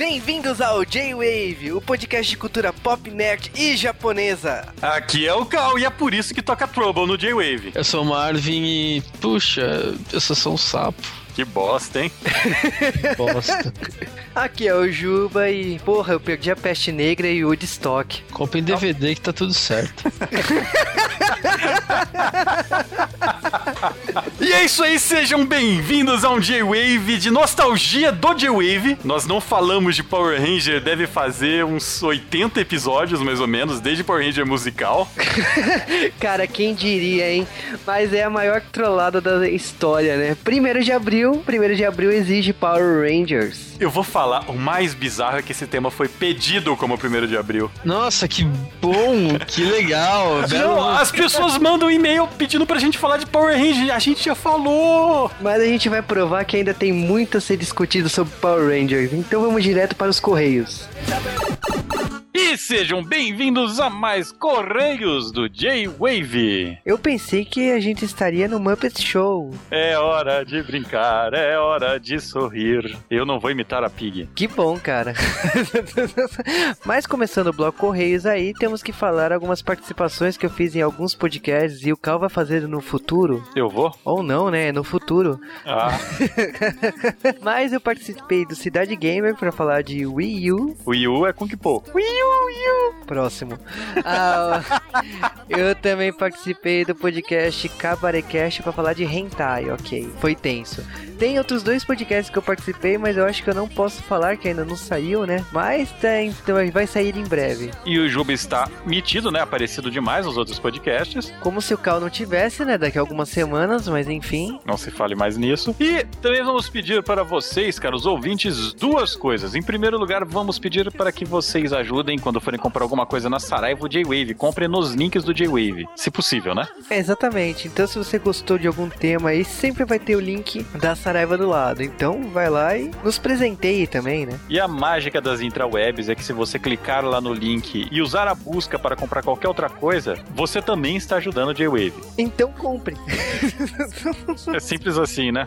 Bem-vindos ao J-Wave, o podcast de cultura pop, nerd e japonesa. Aqui é o Cal e é por isso que toca Trouble no J-Wave. Eu sou o Marvin e, puxa, eu sou só um sapo. Que bosta, hein? Bosta. Aqui é o Juba e, porra, eu perdi a Peste Negra e o Woodstock. Compre em DVD que tá tudo certo. E é isso aí, sejam bem-vindos a um J-Wave de nostalgia do J-Wave. Nós não falamos de Power Ranger, deve fazer uns 80 episódios mais ou menos, desde Power Ranger musical. Cara, quem diria, hein? Mas é a maior trollada da história, né? Primeiro de abril, primeiro de abril exige Power Rangers. Eu vou falar, o mais bizarro é que esse tema foi pedido como 1 de abril. Nossa, que bom, que legal. Não, as pessoas mandam e-mail pedindo pra gente falar de Power Ranger, a gente já falou! Mas a gente vai provar que ainda tem muito a ser discutido sobre Power Rangers. Então vamos direto para os Correios. E sejam bem-vindos a mais Correios do J-Wave. Eu pensei que a gente estaria no Muppet Show. É hora de brincar, é hora de sorrir. Eu não vou imitar a Pig. Que bom, cara. Mas começando o bloco Correios aí, temos que falar algumas participações que eu fiz em alguns podcasts e o Cal vai fazer no futuro. Eu vou? Ou não, né? No futuro. Ah, Mas eu participei do Cidade Gamer para falar de Wii U. o Yu é Kung Po. Próximo. Ah, eu também participei do podcast Cabarecast para falar de Hentai, ok. Foi tenso. Tem outros dois podcasts que eu participei, mas eu acho que eu não posso falar que ainda não saiu, né? Mas tem, então vai sair em breve. E o Juba está metido, né? Aparecido demais nos outros podcasts. Como se o Cal não tivesse, né? Daqui a algumas semanas, mas enfim. Não se fale mais nisso. E também vamos pedir para vocês, caros ouvintes, duas coisas. Em primeiro lugar, vamos pedir para que vocês ajudem quando forem comprar alguma coisa na Saraiva J-Wave. Comprem nos links do J-Wave. Se possível, né? É, exatamente. Então, se você gostou de algum tema aí, sempre vai ter o link da Saraiva do lado. Então, vai lá e nos presenteie também, né? E a mágica das intrawebs é que se você clicar lá no link e usar a busca para comprar qualquer outra coisa, você também está ajudando o J-Wave. Então, compre. É simples assim, né?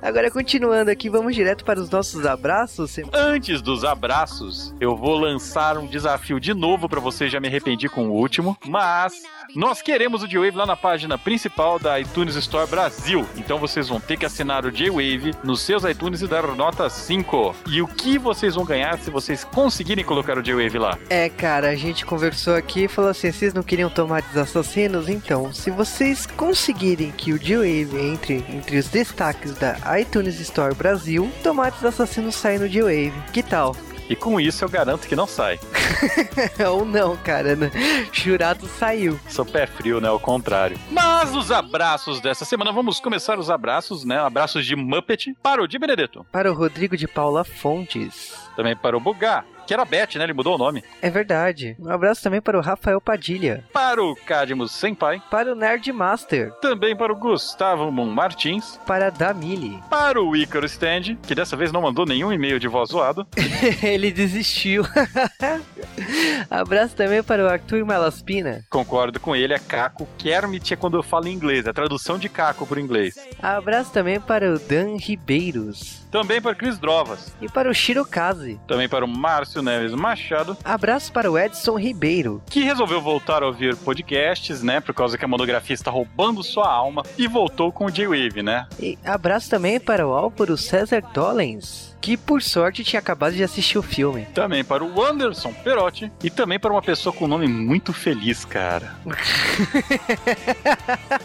Agora, continuando aqui, vamos direto para os nossos abraços. Antes dos abraços, eu vou lançar um desafio de novo pra você. Já me arrependi com o último, mas nós queremos o J-Wave lá na página principal da iTunes Store Brasil. Então vocês vão ter que assinar o J-Wave nos seus iTunes e dar nota 5. E o que vocês vão ganhar se vocês conseguirem colocar o J-Wave lá? É, cara, a gente conversou aqui e falou assim: vocês não queriam tomates assassinos? Então, se vocês conseguirem que o G-Wave entre entre os destaques da iTunes Store Brasil, tomates assassinos saem no G-Wave. Que tal? E com isso eu garanto que não sai. Ou não, cara, né? Jurado saiu. Sou pé frio, né? Ao contrário. Mas os abraços dessa semana, vamos começar os abraços, né? Abraços de Muppet para o Di Benedetto. Para o Rodrigo de Paula Fontes. Também para o Bugá, que era Beth, né? Ele mudou o nome. É verdade. Um abraço também para o Rafael Padilha. Para o Cadmus Senpai. Para o Nerd Master. Também para o Gustavo Moon Martins. Para a Damile. Para o Ícaro Stand, que dessa vez não mandou nenhum e-mail de voz zoado. Ele desistiu. abraço também para o Arthur Malaspina. Concordo com ele, é Caco. Kermit é quando eu falo em inglês, é a tradução de Caco por inglês. Abraço também para o Dan Ribeiros. Também para Cris Drovas. E para o Shirokaze. Também para o Márcio Neves Machado, Abraço para o Edson Ribeiro. que resolveu voltar a ouvir podcasts, né? Por causa que a monografia está roubando sua alma. E voltou com o J-Wave, né? E abraço também para o Álvaro César Dollens, que por sorte tinha acabado de assistir o filme. Também para o Anderson Perotti. E também para uma pessoa com um nome muito feliz, cara.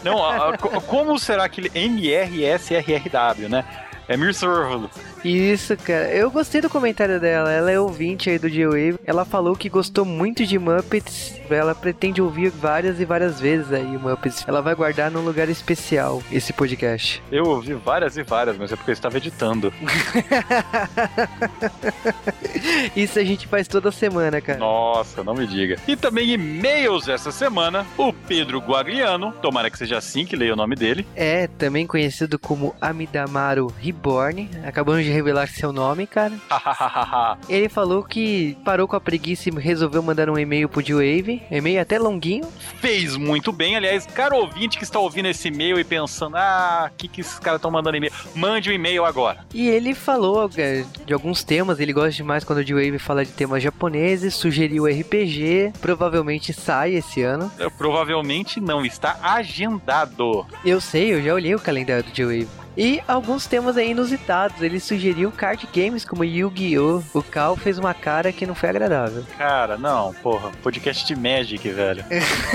Não, a- a- co- como será aquele MRSRRW, né? É Mirsorvalo. Isso, cara. Eu gostei do comentário dela. Ela é ouvinte aí do G-Wave. Ela falou que gostou muito de Muppets. Ela pretende ouvir várias e várias vezes aí o Muppets. Ela vai guardar num lugar especial esse podcast. Eu ouvi várias e várias, mas é porque eu estava editando. Isso a gente faz toda semana, cara. Nossa, não me diga. E também e-mails essa semana. O Pedro Guagliano, tomara que seja assim que leia o nome dele. É, também conhecido como Amidamaro Borne. Acabamos de revelar seu nome, cara. Ele falou que parou com a preguiça e resolveu mandar um e-mail pro G-Wave. E-mail até longuinho. Fez muito bem. Aliás, cara ouvinte que está ouvindo esse e-mail e pensando, ah, o que, que esses caras estão mandando e-mail? Mande o um e-mail agora. E ele falou é, de alguns temas. Ele gosta demais quando o G-Wave fala de temas japoneses. Sugeriu RPG. Provavelmente sai esse ano. É, provavelmente não. Está agendado. Eu sei, eu já olhei o calendário do G-Wave. E alguns temas aí inusitados. Ele sugeriu card games como Yu-Gi-Oh! O Cal fez uma cara que não foi agradável. Cara, não, porra. Podcast de Magic, velho.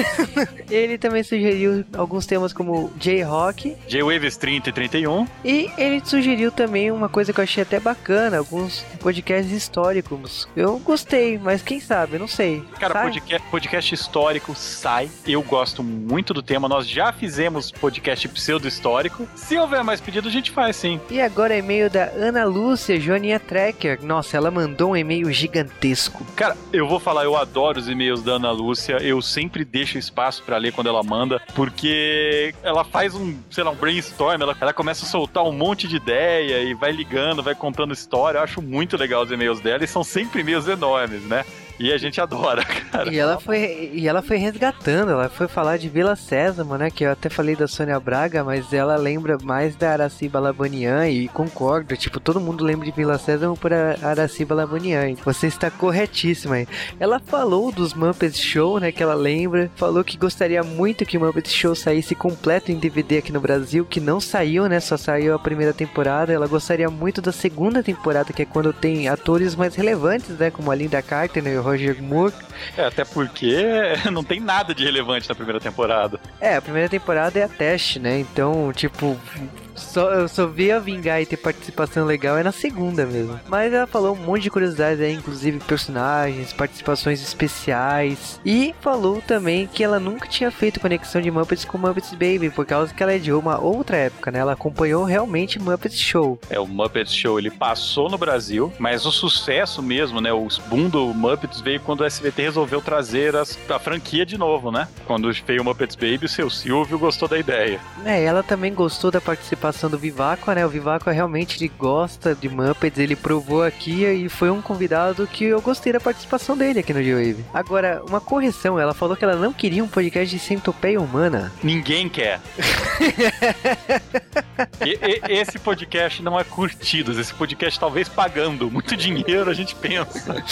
ele também sugeriu alguns temas como J-Rock. J-Waves 30 e 31. E ele sugeriu também uma coisa que eu achei até bacana: alguns podcasts históricos. Eu gostei, mas quem sabe? Não sei. Cara, podcast, podcast histórico sai. Eu gosto muito do tema. Nós já fizemos podcast pseudo-histórico. Se houver mais pedido, a gente faz sim. E agora e-mail da Ana Lúcia Joaninha Trekker. Nossa, ela mandou um e-mail gigantesco. Cara, eu vou falar, eu adoro os e-mails da Ana Lúcia. Eu sempre deixo espaço para ler quando ela manda, porque ela faz um, sei lá, um brainstorm, ela, ela começa a soltar um monte de ideia e vai ligando, vai contando história. Eu acho muito legal os e-mails dela e são sempre e-mails enormes, né? E a gente adora, cara. E ela foi, e ela foi resgatando, ela foi falar de Vila Sésamo, né? Que eu até falei da Sônia Braga, mas ela lembra mais da Araciba Labanian e concordo. Tipo, todo mundo lembra de Vila Sésamo por Araciba Labanian. Você está corretíssima aí. Ela falou dos Muppets Show, né? Que ela lembra. Falou que gostaria muito que o Muppets Show saísse completo em DVD aqui no Brasil, que não saiu, né? Só saiu a primeira temporada. Ela gostaria muito da segunda temporada, que é quando tem atores mais relevantes, né? Como a Linda Carter né, Roger Moore. É, até porque não tem nada de relevante na primeira temporada. É, a primeira temporada é a teste, né? Então, tipo, só, eu só vi a vingar e ter participação legal é na segunda mesmo. Mas ela falou um monte de curiosidades aí, inclusive personagens, participações especiais. E falou também que ela nunca tinha feito conexão de Muppets com Muppets Baby, por causa que ela é de uma outra época, né? Ela acompanhou realmente Muppets Show. É, o Muppets Show ele passou no Brasil, mas o sucesso mesmo, né? O boom do Muppets veio quando o SBT resolveu trazer as, a franquia de novo, né? Quando veio o Muppets Baby, o seu Silvio gostou da ideia. É, ela também gostou da participação participação do Vivaco, né? O Vivaco realmente ele gosta de Muppets, ele provou aqui e foi um convidado que eu gostei da participação dele aqui no G-Wave. Agora, uma correção, ela falou que ela não queria um podcast de centopeia humana. Ninguém quer. e, e, esse podcast não é curtido, esse podcast talvez pagando muito dinheiro, a gente pensa.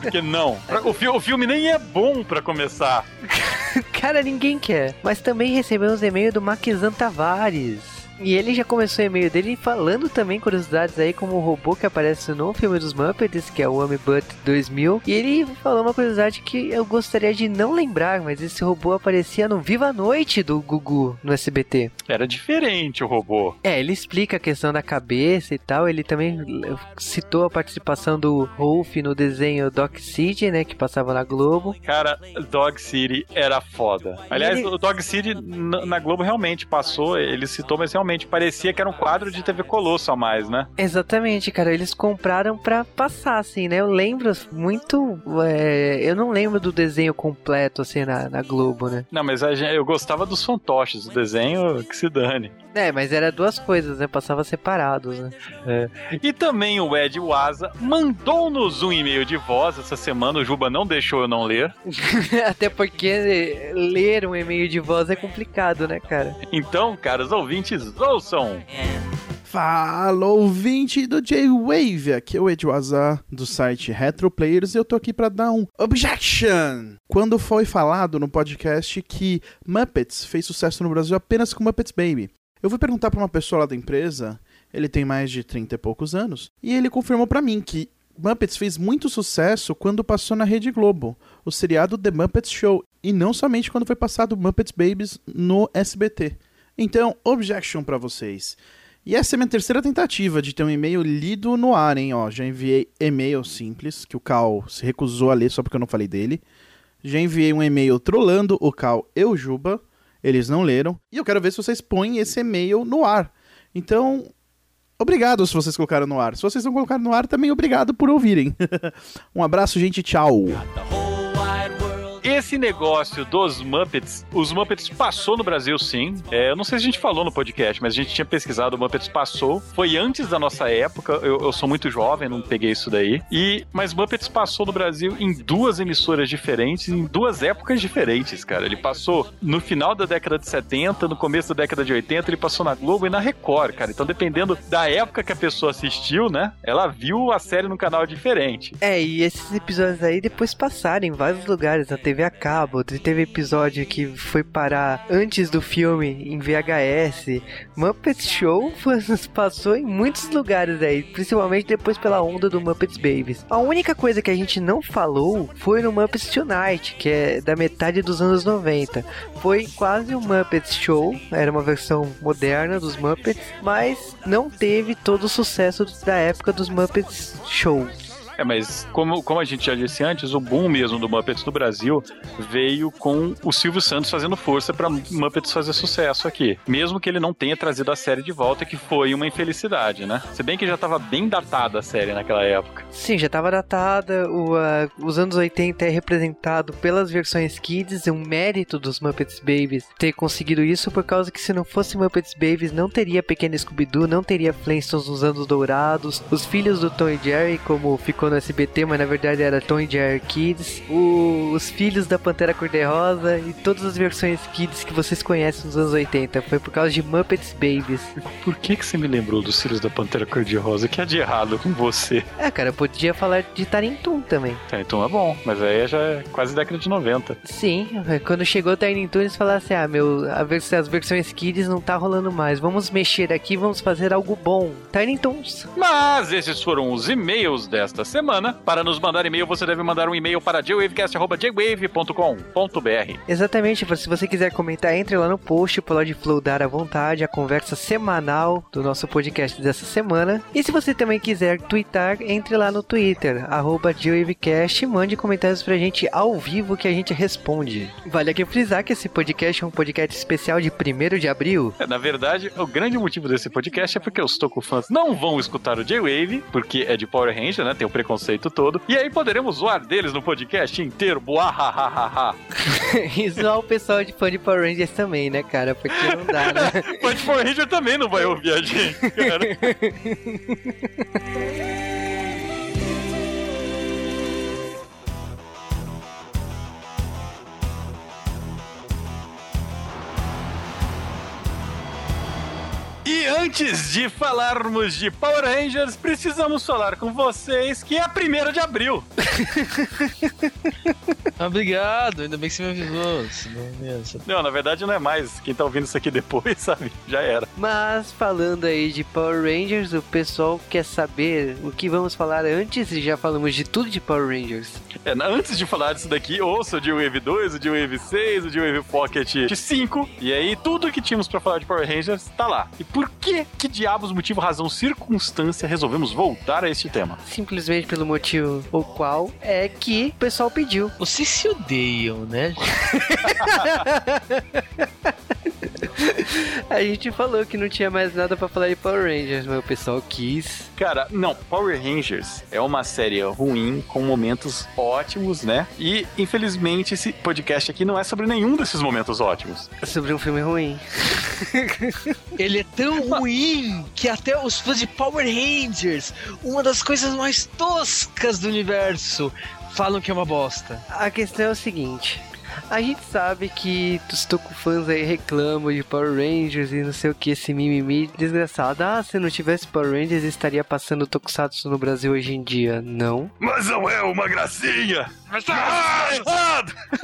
Porque não. O, fi o filme nem é bom para começar. Cara, ninguém quer. Mas também recebemos e-mail do Maquizan Tavares. lugares E ele já começou o e-mail dele falando também curiosidades aí, como o robô que aparece no filme dos Muppets, que é o Butt 2000. E ele falou uma curiosidade que eu gostaria de não lembrar, mas esse robô aparecia no Viva a Noite do Gugu no SBT. Era diferente o robô. É, ele explica a questão da cabeça e tal. Ele também citou a participação do Rolf no desenho Dog City, né, que passava na Globo. Cara, Dog City era foda. Aliás, ele... o Dog City na Globo realmente passou, ele citou, mas realmente realmente parecia que era um quadro de TV Colosso a mais, né? Exatamente, cara. Eles compraram pra passar, assim, né? Eu lembro muito. É, eu não lembro do desenho completo, assim, na, na Globo, né? Não, mas eu gostava dos fantoches, o desenho que se dane. É, mas era duas coisas, né? Passava separados, né? É. E também o Ed Waza mandou-nos um e-mail de voz essa semana. O Juba não deixou eu não ler. Até porque ler um e-mail de voz é complicado, né, cara? Então, caros ouvintes, ouçam! Fala, ouvinte do J-Wave! Aqui é o Ed Waza, do site Retro Players e eu tô aqui para dar um objection! Quando foi falado no podcast que Muppets fez sucesso no Brasil apenas com Muppets Baby. Eu fui perguntar para uma pessoa lá da empresa, ele tem mais de 30 e poucos anos, e ele confirmou para mim que Muppets fez muito sucesso quando passou na Rede Globo, o seriado The Muppets Show, e não somente quando foi passado Muppets Babies no SBT. Então, objection para vocês. E essa é minha terceira tentativa de ter um e-mail lido no ar, hein? Ó, já enviei e-mail simples, que o Cal se recusou a ler só porque eu não falei dele. Já enviei um e-mail trollando o Cal Eujuba eles não leram. E eu quero ver se vocês põem esse e-mail no ar. Então, obrigado se vocês colocaram no ar. Se vocês não colocaram no ar, também obrigado por ouvirem. um abraço, gente. Tchau. Esse negócio dos Muppets, os Muppets passou no Brasil sim. É, eu não sei se a gente falou no podcast, mas a gente tinha pesquisado, o Muppets passou. Foi antes da nossa época, eu, eu sou muito jovem, não peguei isso daí. E, mas Muppets passou no Brasil em duas emissoras diferentes, em duas épocas diferentes, cara. Ele passou no final da década de 70, no começo da década de 80, ele passou na Globo e na Record, cara. Então, dependendo da época que a pessoa assistiu, né? Ela viu a série num canal diferente. É, e esses episódios aí depois passaram em vários lugares, na TV a cabo, teve episódio que foi parar antes do filme em VHS. Muppet Show passou em muitos lugares aí, principalmente depois pela onda do Muppets Babies. A única coisa que a gente não falou foi no Muppets Tonight, que é da metade dos anos 90. Foi quase um Muppets Show, era uma versão moderna dos Muppets, mas não teve todo o sucesso da época dos Muppets Show. É, mas como, como a gente já disse antes, o boom mesmo do Muppets no Brasil veio com o Silvio Santos fazendo força para Muppets fazer sucesso aqui. Mesmo que ele não tenha trazido a série de volta, que foi uma infelicidade, né? Se bem que já estava bem datada a série naquela época. Sim, já estava datada. O, uh, os anos 80 é representado pelas versões Kids, é um mérito dos Muppets Babies ter conseguido isso, por causa que se não fosse Muppets Babies, não teria Pequeno Scooby-Doo, não teria Flintstones nos anos dourados, os filhos do Tom e Jerry, como ficou no SBT, mas na verdade era Tom e Jerry Kids, o, os filhos da Pantera Cor-de-Rosa e todas as versões Kids que vocês conhecem nos anos 80. Foi por causa de Muppets Babies. Por que, que você me lembrou dos filhos da Pantera Cor-de-Rosa? que é de errado com você? É, cara, eu podia falar de Tarintum também. Tarintum é bom, mas aí já é quase década de 90. Sim, quando chegou Tarintum, eles falaram assim: ah, meu, vers as versões Kids não tá rolando mais. Vamos mexer aqui, vamos fazer algo bom. Tarintuns. Mas esses foram os e-mails desta semana. Para nos mandar e-mail, você deve mandar um e-mail para jwavecast.jwave.com.br. Exatamente, se você quiser comentar, entre lá no post, pode flowdar à vontade a conversa semanal do nosso podcast dessa semana. E se você também quiser twittar, entre lá no Twitter, arroba e mande comentários pra gente ao vivo que a gente responde. Vale aqui frisar que esse podcast é um podcast especial de 1 de abril. É, na verdade, o grande motivo desse podcast é porque os Toku fãs não vão escutar o J-Wave, porque é de Power Ranger, né? Tem o preconceito todo. E aí poderemos zoar deles no podcast inteiro. Buahahaha. e zoar o pessoal de fã de Power Rangers também, né, cara? Porque não dá, né? fã de Power Ranger também não vai ouvir a gente, cara. E antes de falarmos de Power Rangers, precisamos falar com vocês que é a primeira de abril. Obrigado, ainda bem que você me avisou. Não, na verdade não é mais. Quem tá ouvindo isso aqui depois, sabe? Já era. Mas falando aí de Power Rangers, o pessoal quer saber o que vamos falar antes e já falamos de tudo de Power Rangers. É, antes de falar disso daqui, ouça o de Wave 2, o de Wave 6, o de Wave Pocket 5. E aí, tudo que tínhamos para falar de Power Rangers tá lá. E por que, que diabos, motivo, razão, circunstância, resolvemos voltar a este tema? Simplesmente pelo motivo o qual é que o pessoal pediu. Vocês se odeiam, né? A gente falou que não tinha mais nada para falar de Power Rangers, mas o pessoal quis. Cara, não, Power Rangers é uma série ruim com momentos ótimos, né? E infelizmente esse podcast aqui não é sobre nenhum desses momentos ótimos. É sobre um filme ruim. Ele é tão ruim que até os fãs de Power Rangers, uma das coisas mais toscas do universo, falam que é uma bosta. A questão é o seguinte: a gente sabe que os fãs aí reclamam de Power Rangers e não sei o que, esse mimimi desgraçado. Ah, se não tivesse Power Rangers, estaria passando Tokusatsu no Brasil hoje em dia. Não. Mas não é uma gracinha! Tá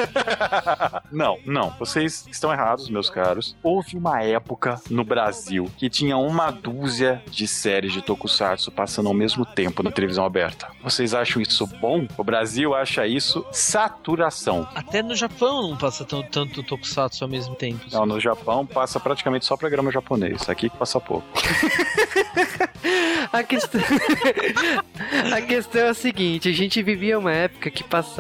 não, não. Vocês estão errados, meus caros. Houve uma época no Brasil que tinha uma dúzia de séries de Tokusatsu passando ao mesmo tempo na televisão aberta. Vocês acham isso bom? O Brasil acha isso saturação. Até no Japão não passa tanto, tanto Tokusatsu ao mesmo tempo. Não, no Japão passa praticamente só programa japonês. Aqui passa pouco. A questão... a questão é a seguinte, a gente vivia uma época que passava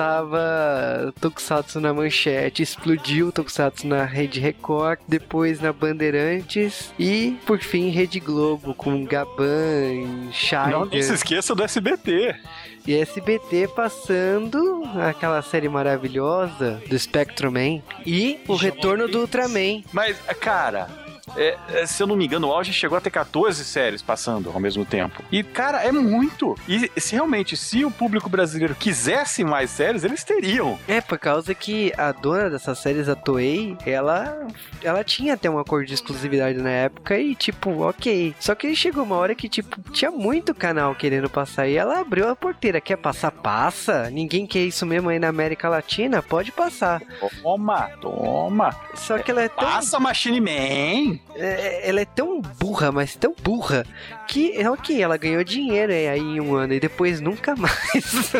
Tokusatsu na manchete, explodiu Tokusatsu na Rede Record, depois na Bandeirantes e, por fim, Rede Globo com Gaban, Scheider. Não, não se esqueça do SBT. E SBT passando aquela série maravilhosa do Spectrum Man e o retorno do Ultraman. Mas, cara, é, é, se eu não me engano, o auge chegou a ter 14 séries passando ao mesmo tempo. E, cara, é muito. E se realmente, se o público brasileiro quisesse mais séries, eles teriam. É, por causa que a dona dessas séries, a Toei, ela, ela tinha até um acordo de exclusividade na época e, tipo, ok. Só que chegou uma hora que, tipo, tinha muito canal querendo passar e ela abriu a porteira. Quer passar? Passa. Ninguém quer isso mesmo aí na América Latina? Pode passar. Toma, toma. Só que ela é tão... Passa, Machine Man! É, ela é tão burra, mas tão burra, que é ok, ela ganhou dinheiro é, aí em um ano e depois nunca mais.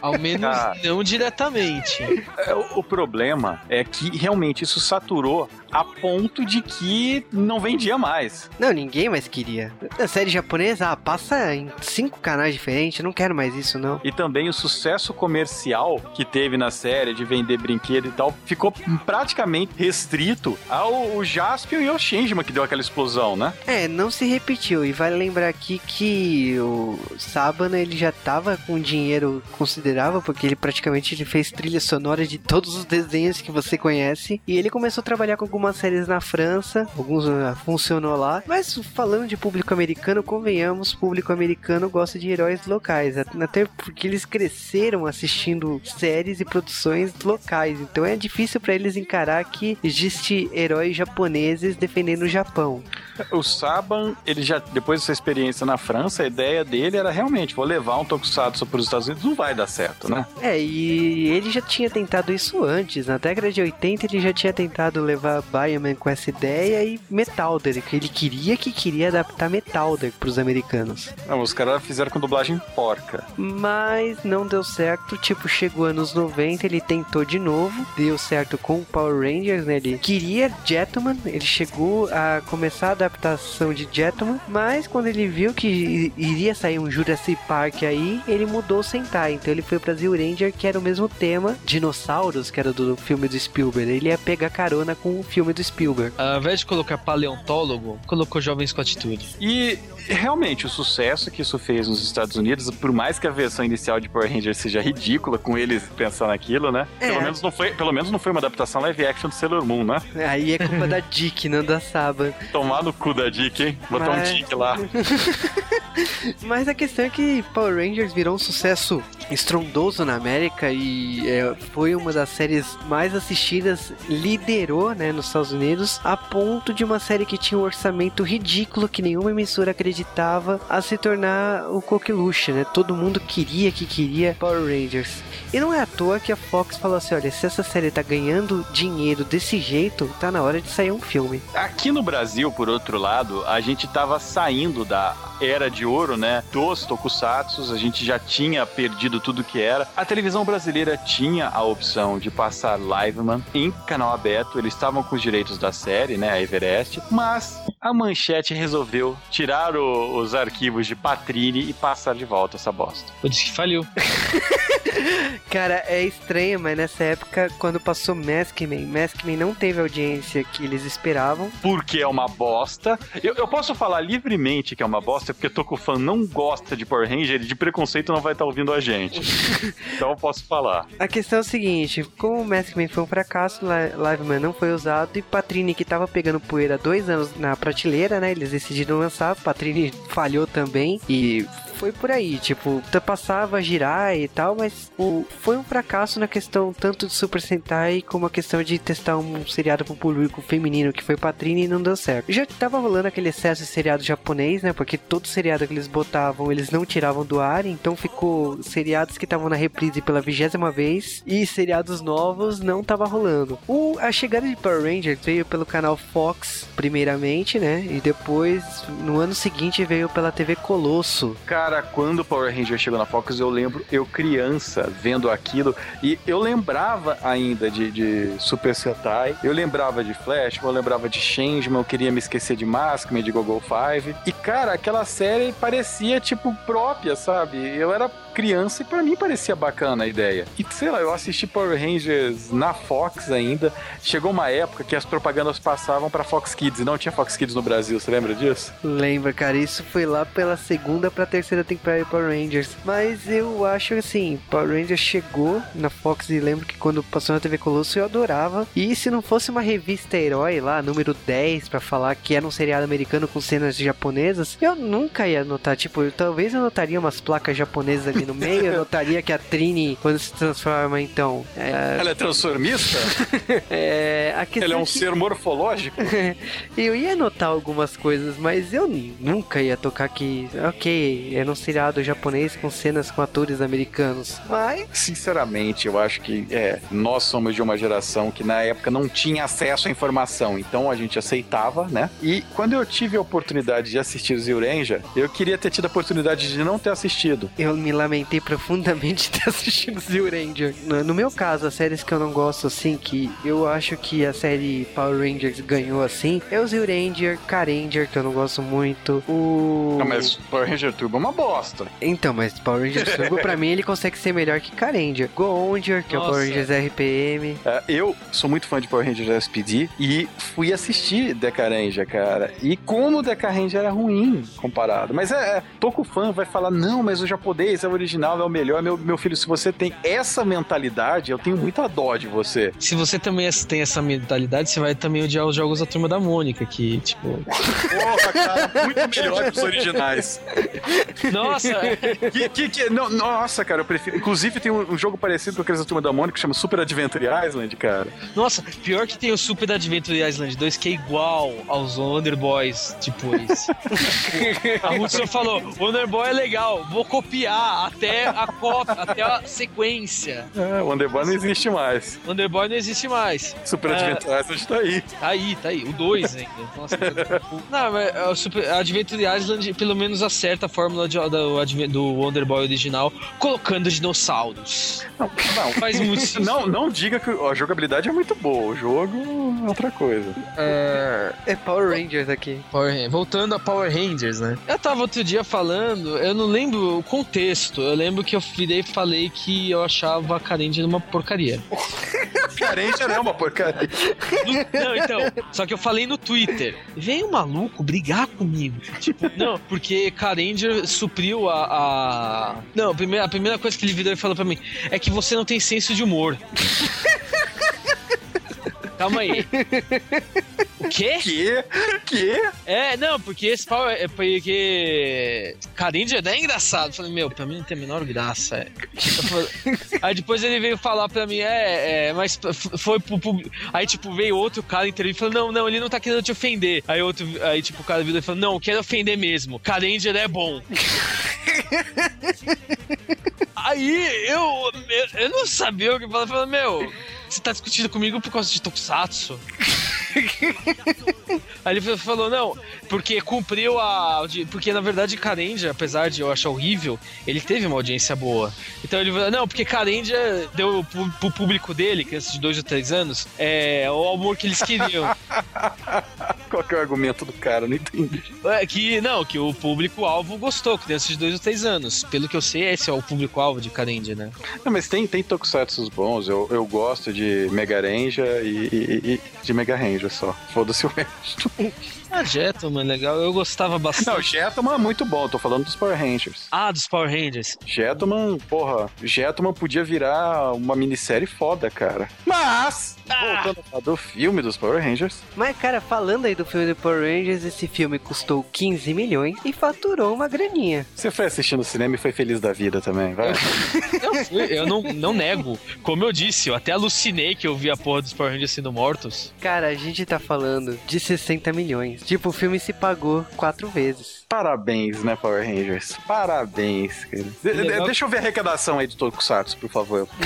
Ao menos Ah. não diretamente. É, o, o problema é que realmente isso saturou a ponto de que não vendia mais. Não, ninguém mais queria. A série japonesa, ah, passa em cinco canais diferentes, eu não quero mais isso, não. E também o sucesso comercial que teve na série de vender brinquedo e tal ficou praticamente restrito ao Jaspion e ao Shinjima que deu aquela explosão, né? É, não se repetiu. E vale lembrar aqui que o Sabana ele já tava com dinheiro considerável, porque ele praticamente ele fez trilha sonora de todos os desenhos que você conhece. E ele começou a trabalhar com algumas séries na França, alguns ah, funcionou lá. Mas falando de público americano, convenhamos, público americano gosta de heróis locais. Até porque eles cresceram assistindo séries e produções locais. Então é difícil para eles encarar que existe heróis japoneses defendendo o Japão. O Saban, ele já, depois dessa experiência na França, a ideia dele era realmente, vou levar um Tokusatsu para os Estados Unidos, não vai dar certo, né? É, e ele já tinha tentado isso antes. Na década de 80 ele já tinha tentado levar Bioman com essa ideia e Metalder, que ele queria que queria adaptar Metalder pros americanos. Não, os caras fizeram com dublagem porca. Mas não deu certo, tipo, chegou anos 90, ele tentou de novo, deu certo com o Power Rangers, né? Ele queria Jetman, ele chegou a começar a adaptação de Jetman, mas quando ele viu que iria sair um Jurassic Park aí, ele mudou o Sentai. Então ele foi pra Zio Ranger, que era o mesmo tema, dinossauros, que era do filme do Spielberg. Ele ia pegar carona com o filme do Spielberg. Ao invés de colocar paleontólogo, colocou jovens com atitude. E realmente o sucesso que isso fez nos Estados Unidos, por mais que a versão inicial de Power Rangers seja ridícula com eles pensando naquilo, né? É. Pelo menos não foi, pelo menos não foi uma adaptação live action de Sailor Moon, né? Aí é culpa da Dick, não da Saba. Tomar no cu da Dick, hein? Botar Mas- um Dick lá. Mas a questão é que Power Rangers virou um sucesso estrondoso na América e é, foi uma das séries mais assistidas, liderou né, nos Estados Unidos, a ponto de uma série que tinha um orçamento ridículo que nenhuma emissora acreditava a se tornar o coqueluche, né? Todo mundo queria que queria Power Rangers. E não é à toa que a Fox falou assim: olha, se essa série tá ganhando dinheiro desse jeito, tá na hora de sair um filme. Aqui no Brasil, por outro lado, a gente tava saindo da era de ouro, né? Dos tokusatsus, a gente já tinha perdido tudo que era. A televisão brasileira tinha a opção de passar Liveman em canal aberto, eles estavam com os direitos da série, né? A Everest, mas a manchete resolveu tirar o- os arquivos de Patrini e passar de volta essa bosta. Eu disse que faliu. Cara, é estranho, mas nessa época, quando passou Maskman, Maskman não teve a audiência que eles esperavam. Porque é uma bosta. Eu, eu posso falar livremente que é uma bosta, porque Tokufan não gosta de Power Ranger e de preconceito não vai estar ouvindo a gente. então eu posso falar. A questão é o seguinte, como o Maskman foi um fracasso, Li- Liveman não foi usado, e Patrini, que tava pegando poeira dois anos na prateleira, né, eles decidiram lançar, Patrini falhou também, e foi por aí, tipo, passava a girar e tal, mas o, foi um fracasso na questão tanto de Super Sentai como a questão de testar um seriado pro público feminino, que foi Patrini e não deu certo. Já tava rolando aquele excesso de seriado japonês, né, porque todo seriado que eles botavam, eles não tiravam do ar, então ficou seriados que estavam na reprise pela vigésima vez e seriados novos não tava rolando. O, a chegada de Power Rangers veio pelo canal Fox, primeiramente, né, e depois, no ano seguinte, veio pela TV Colosso. Cara, Cara, quando o Power Ranger chegou na Fox, eu lembro, eu criança, vendo aquilo, e eu lembrava ainda de, de Super Sentai, eu lembrava de Flash, eu lembrava de Changeman, eu queria me esquecer de Maskman, de Gogol Five. E, cara, aquela série parecia, tipo, própria, sabe? Eu era criança e para mim parecia bacana a ideia. E sei lá, eu assisti Power Rangers na Fox ainda. Chegou uma época que as propagandas passavam para Fox Kids e não tinha Fox Kids no Brasil, você lembra disso? Lembra, cara, isso foi lá pela segunda pra terceira temporada de Power Rangers. Mas eu acho assim, Power Rangers chegou na Fox e lembro que quando passou na TV Colosso eu adorava. E se não fosse uma revista herói lá, número 10, para falar que era um seriado americano com cenas japonesas, eu nunca ia notar. Tipo, eu, talvez eu notaria umas placas japonesas ali no meio, eu notaria que a Trini, quando se transforma, então. É... Ela é transformista? é, a Ela é um que... ser morfológico? eu ia notar algumas coisas, mas eu nunca ia tocar que, ok, é um seriado japonês com cenas com atores americanos. Mas. Sinceramente, eu acho que é, nós somos de uma geração que na época não tinha acesso à informação, então a gente aceitava, né? E quando eu tive a oportunidade de assistir Zyuranger, eu queria ter tido a oportunidade de não ter assistido. Eu me lamentei profundamente de ter assistido Zyuranger. No meu caso, as séries que eu não gosto, assim, que eu acho que a série Power Rangers ganhou, assim, é o Zyuranger, Karanger, que eu não gosto muito, o... Não, mas Power Ranger Turbo é uma bosta. Então, mas Power Rangers Turbo, pra mim, ele consegue ser melhor que Karanger. Goonder, que Nossa. é o Power Rangers RPM. É, eu sou muito fã de Power Rangers SPD e fui assistir Deca Ranger, cara. E como Deca Ranger era ruim comparado. Mas é, é pouco fã vai falar, não, mas o japonês é o original, é o melhor. Meu, meu filho, se você tem essa mentalidade, eu tenho muita dó de você. Se você também tem essa mentalidade, você vai também odiar os jogos da Turma da Mônica, que, tipo... Porra, cara, muito melhor que os originais. Nossa! que, que, que, não, nossa, cara, eu prefiro... Inclusive tem um, um jogo parecido com aqueles da Turma da Mônica, que chama Super Adventure Island, cara. Nossa, pior que tem o Super Adventure Island 2, que é igual aos Wonder Boys, tipo esse. a Hudson falou, Wonder Boy é legal, vou copiar até a cópia, até a sequência. É, Wonder Boy não existe mais. Wonder Boy não existe mais. Super é, Adventure Island tá aí. Tá aí, tá aí. O 2 ainda. Nossa, não, mas o Super Adventure Island pelo menos acerta a fórmula de, do, do Wonder Boy original, colocando dinossauros. Não, não faz muito Não, não diga que a jogabilidade é muito boa. O jogo é outra coisa. É, é Power Rangers aqui. Power, voltando a Power Rangers, né? Eu tava outro dia falando, eu não lembro o contexto. Eu lembro que eu virei e falei que eu achava a Karen uma porcaria. Carente não é uma porcaria. Não, então. Só que eu falei no Twitter. Veio um maluco brigar comigo. Tipo, não, porque Karanger supriu a, a. Não, a primeira, a primeira coisa que ele virou e falou pra mim é que você não tem senso de humor. Calma aí. O quê? Que? Que? É, não, porque esse pau é porque. Carindia é engraçado. Eu falei, meu, pra mim não tem a menor graça. É. Aí depois ele veio falar pra mim, é, é mas foi pro. Aí, tipo, veio outro cara intervir e falou: não, não, ele não tá querendo te ofender. Aí outro, aí, tipo, o cara virou e falou: não, quero ofender mesmo. Carindia é bom. Aí eu, eu, eu, não sabia o que falar. Eu falei, meu, você tá discutindo comigo por causa de Tokusatsu? Aí ele falou, não, porque cumpriu a. Porque na verdade Carendia, apesar de eu achar horrível, ele teve uma audiência boa. Então ele falou, não, porque Carendia deu pro público dele, crianças de 2 ou 3 anos, é, o amor que eles queriam. Qual que é o argumento do cara? Não entendi. É que, não, que o público-alvo gostou, crianças de 2 ou 3 anos. Pelo que eu sei, esse é o público-alvo de Carendia, né? Não, mas tem, tem tokusatsu bons. Eu, eu gosto de Mega Ranger e, e, e de Mega Ranger só. Foda-se o resto. Ah, Jetman, legal. Eu gostava bastante. Não, Jetman é muito bom. Tô falando dos Power Rangers. Ah, dos Power Rangers. Jetman, porra. Jetman podia virar uma minissérie foda, cara. Mas, ah. voltando a falar do filme dos Power Rangers. Mas, cara, falando aí do filme do Power Rangers, esse filme custou 15 milhões e faturou uma graninha. Você foi assistir no cinema e foi feliz da vida também, vai? eu fui, eu não, não nego. Como eu disse, eu até alucinei que eu vi a porra dos Power Rangers sendo mortos. Cara, a gente tá falando de 60 milhões. Tipo, o filme se pagou quatro vezes. Parabéns, né, Power Rangers? Parabéns, cara. De legal... Deixa eu ver a arrecadação aí do Tokusatsu, por favor.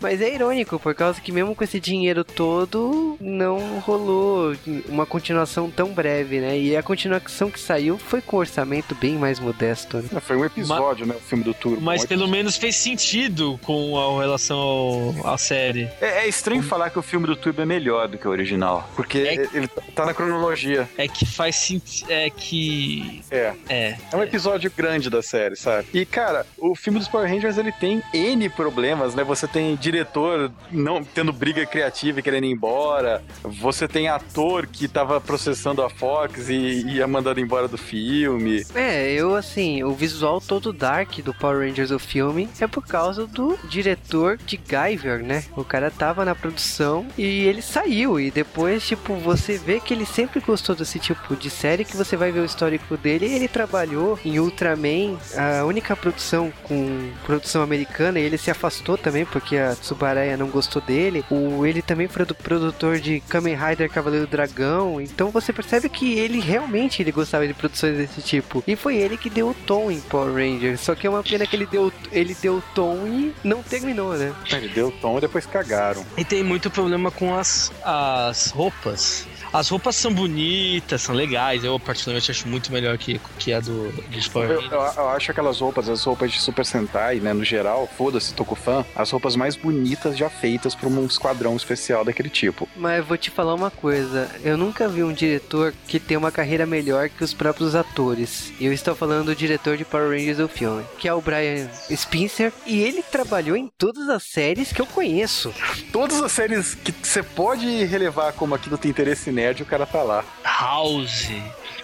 Mas é irônico, por causa que mesmo com esse dinheiro todo, não rolou uma continuação tão breve, né? E a continuação que saiu foi com um orçamento bem mais modesto. Né? Foi um episódio, né? O filme do Turbo. Mas pelo menos fez sentido com a relação ao, à série. É, é estranho falar que o filme do Turbo é melhor do que o original. Porque É- ele tá na cronologia. É que faz sentido. É que. É. É. É um episódio grande da série, sabe? E, cara, o filme dos Power Rangers, ele tem N problemas, né? Você tem diretor não tendo briga criativa e querendo ir embora. Você tem ator que tava processando a Fox e ia mandando embora do filme. É, eu assim, o visual todo dark do Power Rangers o filme é por causa do diretor de Guyver, né? O cara tava na produção e ele saiu e depois, tipo, você vê que ele sempre gostou desse tipo de série que você vai ver o histórico dele. Ele trabalhou em Ultraman, a única produção com produção americana, e ele se afastou também porque a Tsubaraya não gostou dele. O ele também foi do produtor de Kamen Rider Cavaleiro do Dragão. Então você percebe que ele realmente ele gostava de produções desse tipo. E foi ele que deu o tom em Power Rangers. Só que é uma pena que ele deu ele deu o tom e não terminou, né? Ele deu tom e depois cagaram. E tem muito problema com as, as roupas. As roupas são bonitas, são legais. Eu, particularmente, acho muito melhor que, que a do, dos Power Eu, Rangers. eu- eu acho aquelas roupas, as roupas de Super Sentai, né, no geral, foda-se, Tokufan, as roupas mais bonitas já feitas pra um esquadrão especial daquele tipo. Mas eu vou te falar uma coisa, eu nunca vi um diretor que tem uma carreira melhor que os próprios atores. E eu estou falando do diretor de Power Rangers do filme, que é o Brian Spencer, e ele trabalhou em todas as séries que eu conheço. Todas as séries que você pode relevar como aqui não tem interesse nerd, o cara tá lá. House,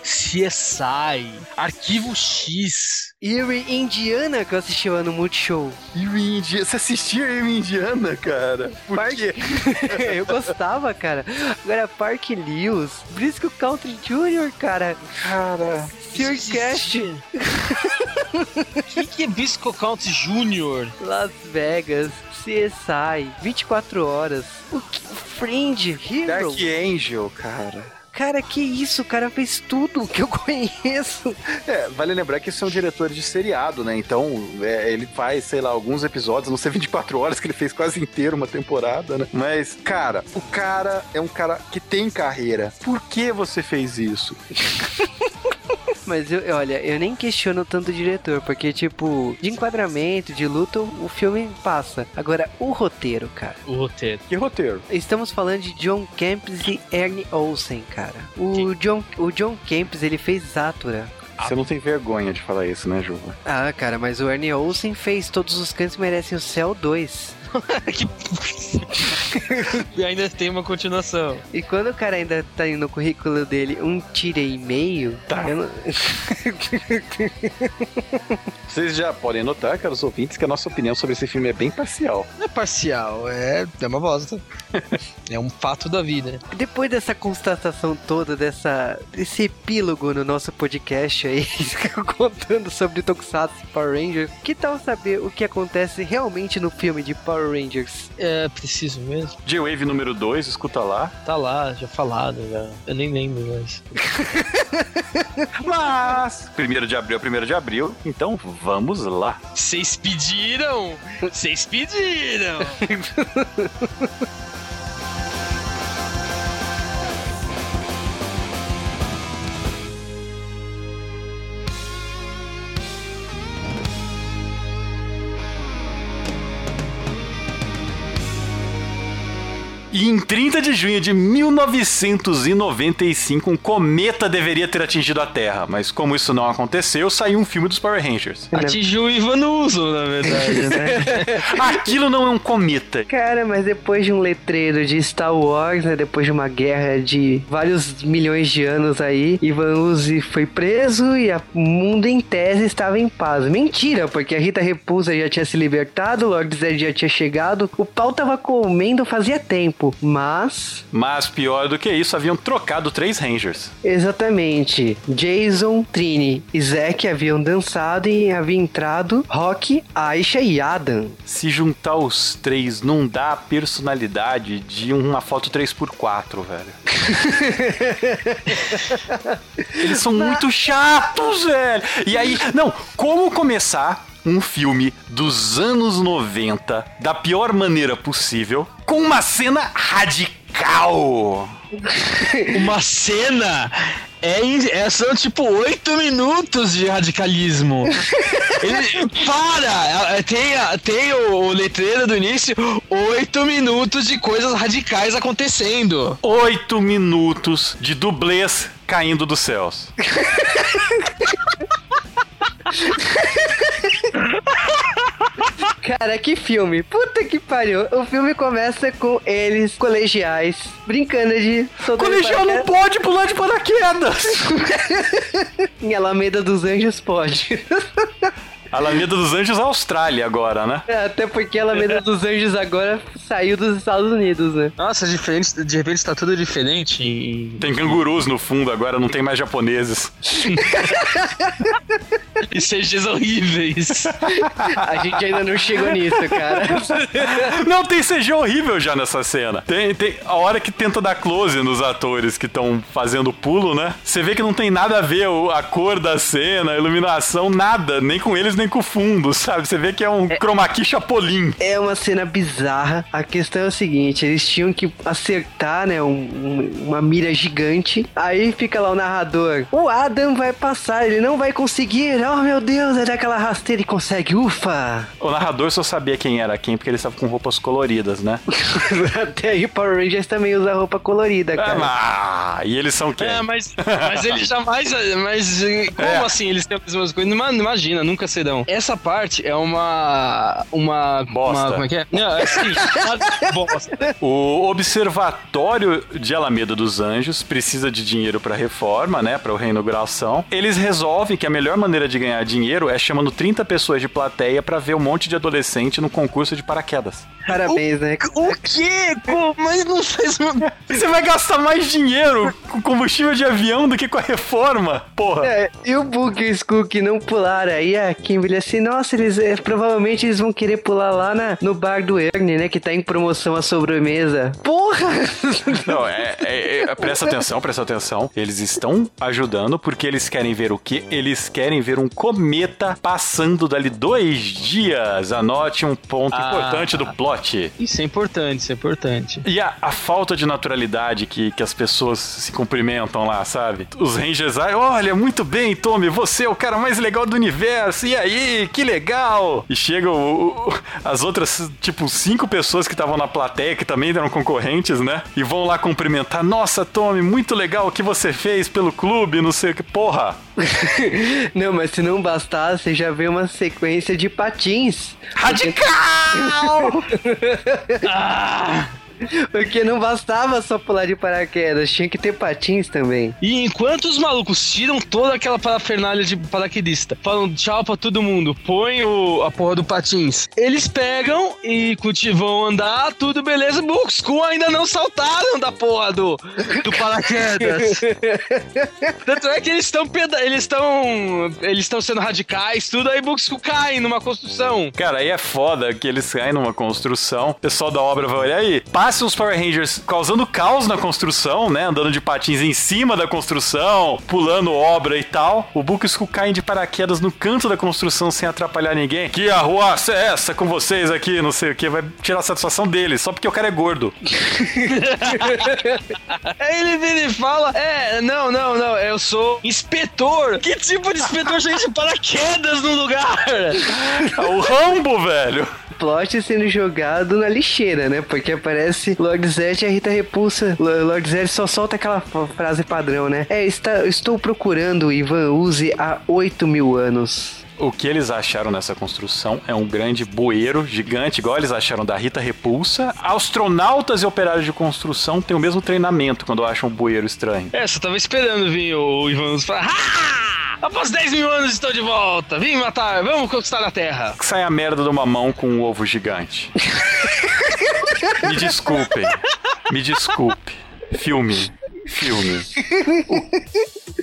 CSI, Arquivo X. Erie Indiana que eu assisti lá no Multishow. E o Indi... Você assistia eu Indiana, cara? Por Parque- quê? eu gostava, cara. Agora, Park Lewis, Briscoe Country Jr., cara. Cara... Sr. Cash, O que, que é Bisco Count Jr.? Las Vegas, CSI, 24 horas. O que? Friend, Hero. Dark Angel, cara. Cara, que isso? O cara fez tudo que eu conheço. É, vale lembrar que esse é um diretor de seriado, né? Então, é, ele faz, sei lá, alguns episódios, não sei 24 horas, que ele fez quase inteiro uma temporada, né? Mas, cara, o cara é um cara que tem carreira. Por que você fez isso? Mas eu, olha, eu nem questiono tanto o diretor, porque, tipo, de enquadramento, de luta, o filme passa. Agora, o roteiro, cara. O roteiro. Que roteiro? Estamos falando de John Campos e Ernie Olsen, cara. O John, o John Campos, ele fez Zatura. Você não tem vergonha de falar isso, né, Juba? Ah, cara, mas o Ernie Olsen fez Todos os Cantos Merecem o Céu 2. Que... e ainda tem uma continuação. E quando o cara ainda tá no currículo dele um tira e meio, Tá. eu não... Vocês já podem notar, caros ouvintes, que a nossa opinião sobre esse filme é bem parcial. Não é parcial, é, é uma bosta. é um fato da vida. Depois dessa constatação toda, dessa, desse epílogo no nosso podcast aí, contando sobre Tokusatsu e Power Rangers, que tal saber o que acontece realmente no filme de Power Rangers? É preciso mesmo. J-Wave número 2, escuta lá. Tá lá, já falado, já. Eu nem lembro mais. Mas, primeiro de abril é primeiro de abril, então vamos lá. Vocês pediram! Vocês pediram! E em 30 de junho de 1995, um cometa deveria ter atingido a Terra, mas como isso não aconteceu, saiu um filme dos Power Rangers. Atingiu o Ivanuso, na verdade, né? Aquilo não é um cometa. Cara, mas depois de um letreiro de Star Wars, né, depois de uma guerra de vários milhões de anos aí, Ivan Uzi foi preso e a- o mundo em tese estava em paz. Mentira, porque a Rita Repulsa já tinha se libertado, o Lord Zed já tinha chegado, o pau tava comendo fazia tempo, mas... Mas pior do que isso, haviam trocado três Rangers. Exatamente. Jason, Trini e Zack haviam dançado e havia entrado Rock, Aisha e Adam. Se juntar os três não dá a personalidade de uma foto 3x4, velho. Eles são muito chatos, velho. E aí, não, como começar um filme dos anos 90 da pior maneira possível com uma cena radical? Uma cena é, é- são tipo oito minutos de radicalismo. Ele para! é, Tem, tem o, o letreiro do início, oito minutos de coisas radicais acontecendo. Oito minutos de dublês caindo dos céus. Cara, que filme. Puta que pariu. O filme começa com eles, colegiais, brincando de soltar Colegial não pode pular de paraquedas. Em Alameda dos Anjos pode. Alameda dos Anjos, Austrália agora, né? É, Até porque a Alameda dos Anjos agora saiu dos Estados Unidos, né? Nossa, diferente, de repente tá tudo diferente. E, Tem cangurus no fundo agora, não tem mais japoneses. e CGs horríveis. A gente ainda não chegou nisso, cara. Não, tem CG horrível já nessa cena. Tem, tem a hora que tenta dar close nos atores que estão fazendo pulo, né? Você vê que não tem nada a ver a cor da cena, a iluminação, nada. Nem com eles, nem com o fundo, sabe? Você vê que é um chroma key chapolim. É uma cena bizarra. A questão é o seguinte: eles tinham que acertar, né? um- um- uma mira gigante. Aí fica lá o narrador. O Adam vai passar, ele não vai conseguir. Oh meu Deus, é daquela rasteira e consegue. Ufa! O narrador só sabia quem era quem, porque eles estavam com roupas coloridas, né? Até aí Power Rangers também usa roupa colorida, Ah, cara. mas- e eles são quem? É, mas, mas ele jamais. Mas como É. assim eles têm as mesmas coisas? Ima- Imagina, nunca serão. Essa parte é uma. Uma. Bosta. Uma, como é que é? Não, é assim. bosta. O Observatório de Alameda dos Anjos precisa de dinheiro para reforma, né, para reinauguração. Eles resolvem que a melhor maneira de ganhar dinheiro é chamando 30 pessoas de plateia para ver um monte de adolescente no concurso de paraquedas. Parabéns, né? O quê? Como? Mas não faz. uma- Você vai gastar mais dinheiro com combustível de avião do que com a reforma, porra. É, e o Book e o Skook não pularam. Aí a Kimberly assim, nossa, eles é, provavelmente eles vão querer pular lá na, no bar do Ernie, né? Que tá em promoção a sobremesa. Porra! Não, é, é- é- presta atenção, presta atenção. Eles estão ajudando porque eles querem ver o quê? Eles querem ver um cometa passando dali dois dias. Anote um ponto Ah. importante do plot. Isso é importante, isso é importante. E a, a falta de naturalidade que, que as pessoas se cumprimentam lá, sabe? Os Rangers, ai, olha, muito bem, Tommy, você é o cara mais legal do universo, e aí, que legal! E chegam o- o- as outras, tipo, cinco pessoas que estavam na plateia, que também eram concorrentes, né? E vão lá cumprimentar, nossa, Tommy, muito legal o que você fez pelo clube, não sei o que, porra! não, mas se não bastasse, já veio uma sequência de patins. Radical! Porque não bastava só pular de paraquedas, tinha que ter patins também. E enquanto os malucos tiram toda aquela parafernália de paraquedista, falam tchau pra todo mundo, põe o, a porra do patins, eles pegam e vão andar, tudo beleza, School ainda não saltaram da porra do, do paraquedas. Tanto é que eles estão eles estão eles estão sendo radicais, tudo aí School cai numa construção. Cara, aí é foda que eles caem numa construção, o pessoal da obra vai olhar aí, passa os Power Rangers causando caos na construção, né? Andando de patins em cima da construção, pulando obra e tal. O Book School cai de paraquedas no canto da construção sem atrapalhar ninguém. Que arruaça é essa com vocês aqui, não sei o que, vai tirar a satisfação deles, só porque o cara é gordo. Aí ele vira e fala: É, não, não, não, eu sou inspetor. Que tipo de inspetor chega de paraquedas no lugar? o Rambo, velho. Plot sendo jogado na lixeira, né? Porque aparece Lord Zed e a Rita Repulsa. Lord Zed só solta aquela frase padrão, né? É, está, estou procurando Ivan Uzi há 8 mil anos. O que eles acharam nessa construção é um grande bueiro gigante, igual eles acharam da Rita Repulsa. Astronautas e operários de construção têm o mesmo treinamento quando acham um bueiro estranho. É, só tava esperando vir o Ivan e falar: Ah! Após 10 mil anos estou de volta. Vim matar, vamos conquistar a Terra. Sai a merda de uma mão com um ovo gigante. Me desculpem. Me desculpe. Filme. Filme.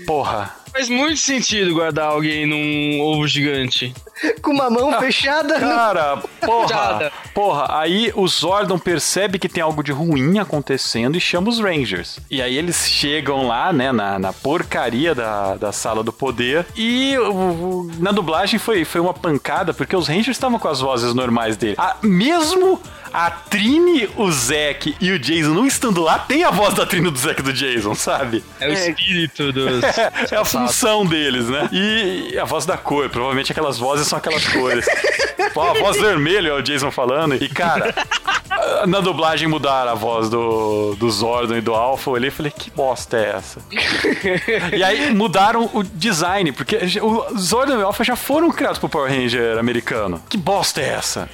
Porra. Faz muito sentido guardar alguém num ovo gigante. Com uma mão fechada. no- Cara, porra, Fechada. porra, aí o Zordon percebe que tem algo de ruim acontecendo e chama os Rangers. E aí eles chegam lá, né, na, na porcaria da, da sala do poder. E o- o- na dublagem foi, foi uma pancada, porque os Rangers estavam com as vozes normais dele. Ah, mesmo a Trini, o Zack e o Jason não estando lá, tem a voz da Trini, do Zack e do Jason, sabe? É o espírito dos. É a função deles, né? E a voz da cor, provavelmente aquelas vozes são aquelas cores. Pô, a voz vermelha é o Jason falando. E, cara, na dublagem mudaram a voz do, do Zordon e do Alpha. Eu olhei e falei, que bosta é essa? e aí mudaram o design, porque o Zordon e o Alpha já foram criados pro Power Ranger americano. Que bosta é essa?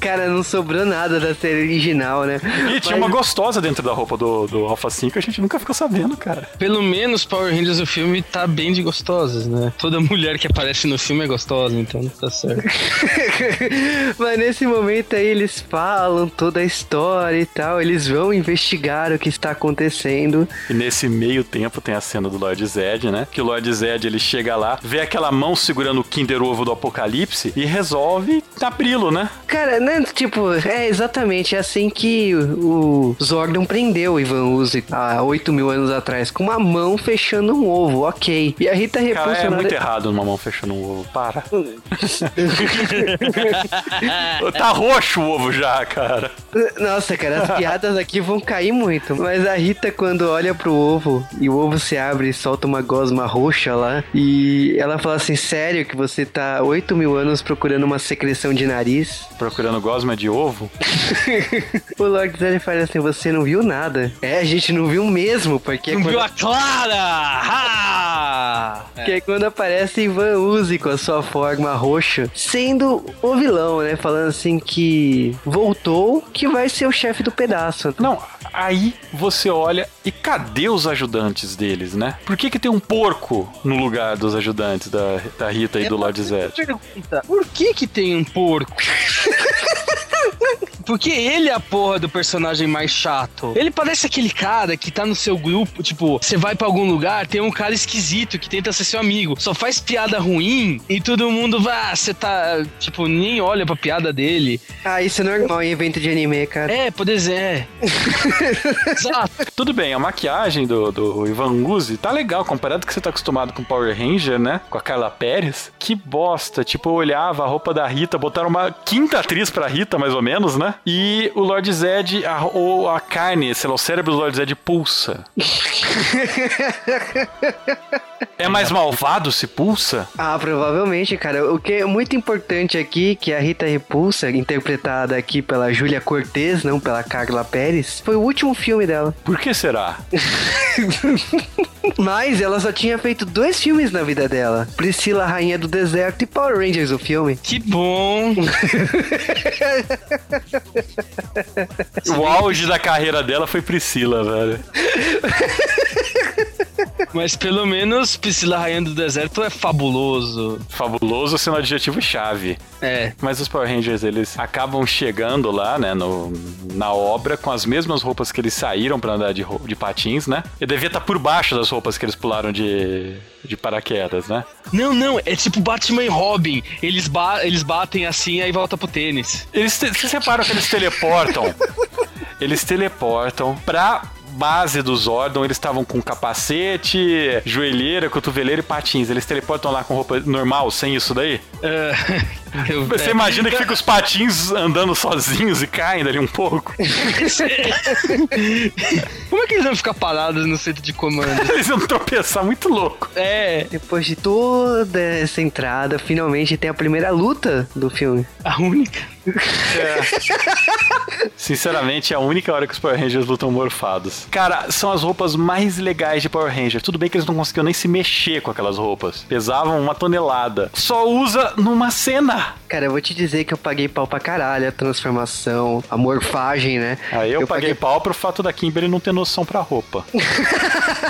Cara, não sobrou nada da série original, né? E tinha uma gostosa dentro da roupa do, do Alpha 5, a gente nunca ficou sabendo, cara. Pelo menos Power Rangers o filme tá bem de gostosas, né? Toda mulher que aparece no filme é gostosa, então tá certo. Mas nesse momento aí eles falam toda a história e tal, eles vão investigar o que está acontecendo. E nesse meio tempo tem a cena do Lord Zed, né? Que o Lord Zed ele chega lá, vê aquela mão segurando o Kinder Ovo do Apocalipse e resolve abri-lo, né? Cara, né, tipo, é exatamente assim que o Zordon prendeu o Ivan Uzi há 8 mil anos atrás, com uma mão fechando um ovo, ok. E a Rita Cara, Repulsa... é na muito errado numa mão fechando um ovo. Para. tá roxo o ovo já, cara. Nossa, cara, as piadas aqui vão cair muito. Mas a Rita, quando olha pro ovo e o ovo se abre e solta uma gosma roxa lá, e ela fala assim: Sério que você tá 8 mil anos procurando uma secreção de nariz? Procurando gosma de ovo. O Lord Zed fala assim: Você não viu nada? É, a gente não viu mesmo, porque é Não quando, viu a Clara? Que é quando aparece Ivan Uzi com a sua forma roxa, sendo o vilão, né? Falando assim que voltou, que vai ser o chefe do pedaço. Não, aí você olha e cadê os ajudantes deles, né? Por que que tem um porco no lugar dos ajudantes da, da Rita e do Lord Zed? Pergunta, por que que tem um porco? Porque ele é a porra do personagem mais chato. Ele parece aquele cara que tá no seu grupo, tipo, você vai pra algum lugar, tem um cara esquisito que tenta ser seu amigo, só faz piada ruim e todo mundo vai, ah, você tá, tipo, nem olha pra piada dele. Ah, isso é normal em evento de anime, cara. É, por exemplo, é. Exato. Tudo bem, a maquiagem do, do Ivan Uzi tá legal, comparado que você tá acostumado com Power Ranger, né? Com a Carla Pérez. Que bosta. Tipo, eu olhava a roupa da Rita, botaram uma quinta atriz pra Rita, mais ou menos, né? E o Lord Zed, a, ou a carne, sei lá, o cérebro do Lord Zed pulsa. é mais malvado se pulsa? Ah, provavelmente, cara. O que é muito importante aqui, que a Rita Repulsa, interpretada aqui pela Júlia Cortez, não pela Carla Pérez, foi o último filme dela. Por que será? Mas ela só tinha feito dois filmes na vida dela: Priscila, Rainha do Deserto e Power Rangers, o filme. Que bom. O auge da carreira dela foi Priscila, velho. Mas pelo menos Priscila Rainha do Deserto é fabuloso. Fabuloso sendo adjetivo chave. É. Mas os Power Rangers, eles acabam chegando lá, né, no, na obra com as mesmas roupas que eles saíram pra andar de, de patins, né? E devia estar por baixo das roupas que eles pularam de, de paraquedas, né? Não, não, é tipo Batman e Robin. Eles, ba eles batem assim aí volta pro tênis. Eles, vocês reparam que eles teleportam? eles teleportam pra base do Zordon, eles estavam com capacete, joelheira, cotoveleira e patins. Eles teleportam lá com roupa normal, sem isso daí? É, Você é. imagina que fica os patins andando sozinhos e caem dali um pouco? Como é que eles vão ficar parados no centro de comando? Eles iam tropeçar muito louco. É, Depois de toda essa entrada, finalmente tem a primeira luta do filme. a única. Sinceramente, é a única hora que os Power Rangers lutam morfados. Cara, são as roupas mais legais de Power Ranger. Tudo bem que eles não conseguiam nem se mexer com aquelas roupas. Pesavam uma tonelada. Só usa numa cena. Cara, eu vou te dizer que eu paguei pau pra caralho a transformação, a morfagem, né? Aí eu, paguei, pau pro fato da Kimberly não ter noção pra roupa.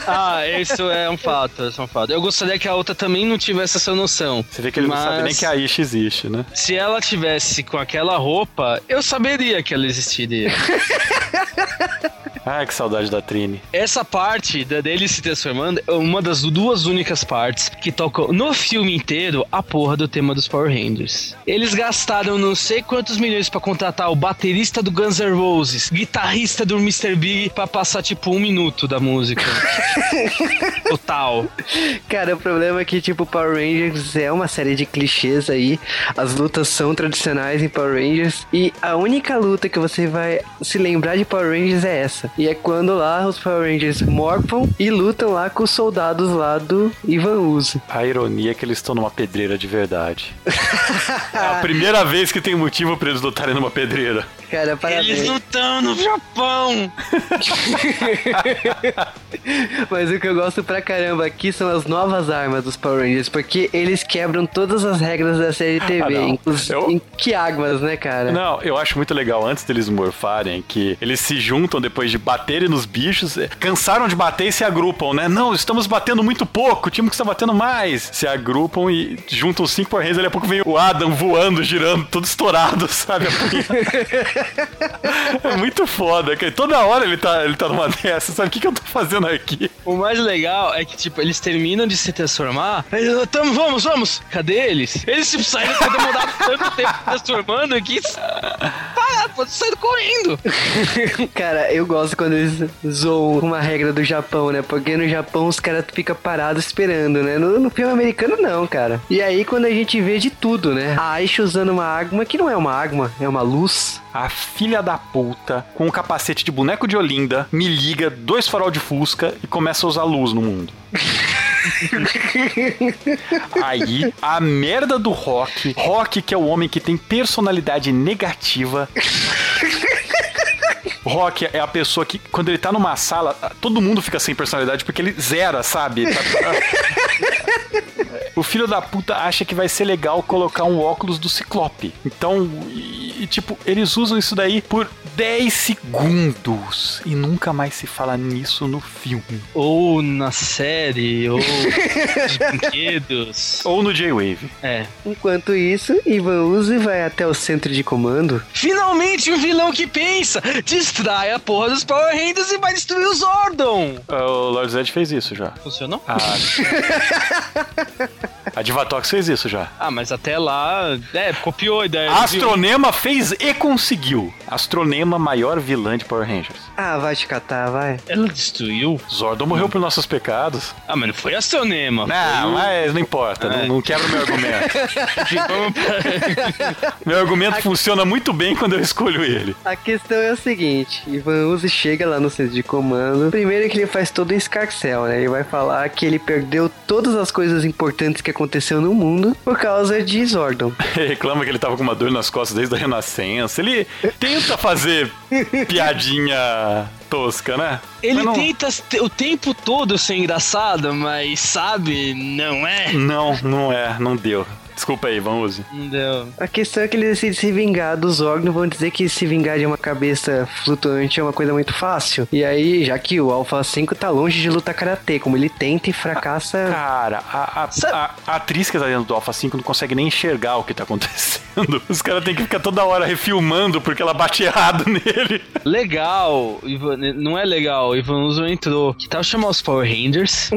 Ah, isso é um fato, isso é um fato. Eu gostaria que a outra também não tivesse essa noção. Você vê que ele não sabe Mas- nem que a Isha existe, né? Se ela tivesse com aquela roupa, eu saberia que ela existiria. Ai, que saudade da Trini. Essa parte da- dele se transformando é uma das duas únicas partes que tocam no filme inteiro a porra do tema dos Power Rangers. Eles gastaram não sei quantos milhões pra contratar o baterista do Guns N' Roses, guitarrista do Mr. Big pra passar tipo um minuto da música. Total. Cara, o problema é que, tipo, Power Rangers é uma série de clichês aí. As lutas são tradicionais em Power Rangers. E a única luta que você vai se lembrar de Power Rangers é essa. E é quando lá os Power Rangers morfam e lutam lá com os soldados lá do Ivan Uzi. A ironia é que eles estão numa pedreira de verdade. é a primeira vez que tem motivo pra eles lutarem numa pedreira. Cara, parabéns. Eles não estão no Japão. Mas o que eu gosto pra caramba aqui são as novas armas dos Power Rangers, porque eles quebram todas as regras da série TV, Ah, inclusive Eu- em que águas, né, cara? Não, eu acho muito legal antes deles morfarem que eles se juntam depois de baterem nos bichos, eh, cansaram de bater e se agrupam, né? Não, estamos batendo muito pouco, o time que está batendo mais. Se agrupam e juntam os cinco Power Rangers, daqui a pouco vem o Adam voando, girando, todo estourado, sabe? é muito foda, cara. Toda hora ele tá, ele tá numa dessas, sabe? O que, que eu tô fazendo aqui? O mais legal é que, tipo, eles terminam de se transformar. "Ah, Tamo, vamos, vamos! Cadê eles? Eles, tipo, saíram ter demorado tanto tempo se transformando que. Para, pô, saíram correndo! Cara, eu gosto quando eles zoam uma regra do Japão, né? Porque no Japão os caras ficam parados esperando, né? No, no filme americano, não, cara. E aí, quando a gente vê de tudo, né? A Aisha usando uma água que não é uma água, é uma luz. A filha da puta, com um capacete de boneco de Olinda, me liga dois farol de Fusca e começa a usar luz no mundo. Aí, a merda do Rock, Rock que é o homem que tem personalidade negativa. Rock é a pessoa que, quando ele tá numa sala, todo mundo fica sem personalidade porque ele zera, sabe? O filho da puta acha que vai ser legal colocar um óculos do Ciclope. Então, e, tipo, eles usam isso daí por 10 segundos e nunca mais se fala nisso no filme. Ou na série, ou nos brinquedos. Ou no J-Wave. É. Enquanto isso, Ivan Uzi vai até o centro de comando. Finalmente um vilão que pensa! Distrai a porra dos Power Rangers e vai destruir o Zordon! O Lord Zed fez isso já. Funcionou? A, a Divatox fez isso já. Ah, mas até lá. É, copiou a ideia. A Astronema fez e conseguiu. Astronema, maior vilã de Power Rangers. Ah, vai te catar, vai. Ela destruiu? Zordon morreu por nossos pecados. Ah, mas não foi Astronema. Não, mas não importa. Não, não quebra o meu argumento. Meu argumento funciona muito bem quando eu escolho ele. A questão é o seguinte, Ivan Uzi chega lá no centro de comando. Primeiro que ele faz todo um escarcel, né? Ele vai falar que ele perdeu todas as coisas importantes que aconteceu no mundo por causa de Zordon. Ele reclama que ele tava com uma dor nas costas desde a Renascença. Ele tenta fazer piadinha tosca, né? Ele não- tenta te- o tempo todo ser engraçado, mas sabe, não é. Não, não é, não deu. Desculpa aí, vamos use. Não deu. A questão é que ele decide se vingar do Zordon. Vão dizer que se vingar de uma cabeça flutuante é uma coisa muito fácil. E aí, já que o Alpha 5 tá longe de lutar karatê, como ele tenta e fracassa. Cara, a, a- a- a atriz que tá dentro do Alpha 5 não consegue nem enxergar o que tá acontecendo. Os caras têm que ficar toda hora refilmando porque ela bate errado nele. Legal, Ivan, não é legal, o Ivan Uso entrou. Que tal chamar os Power Rangers?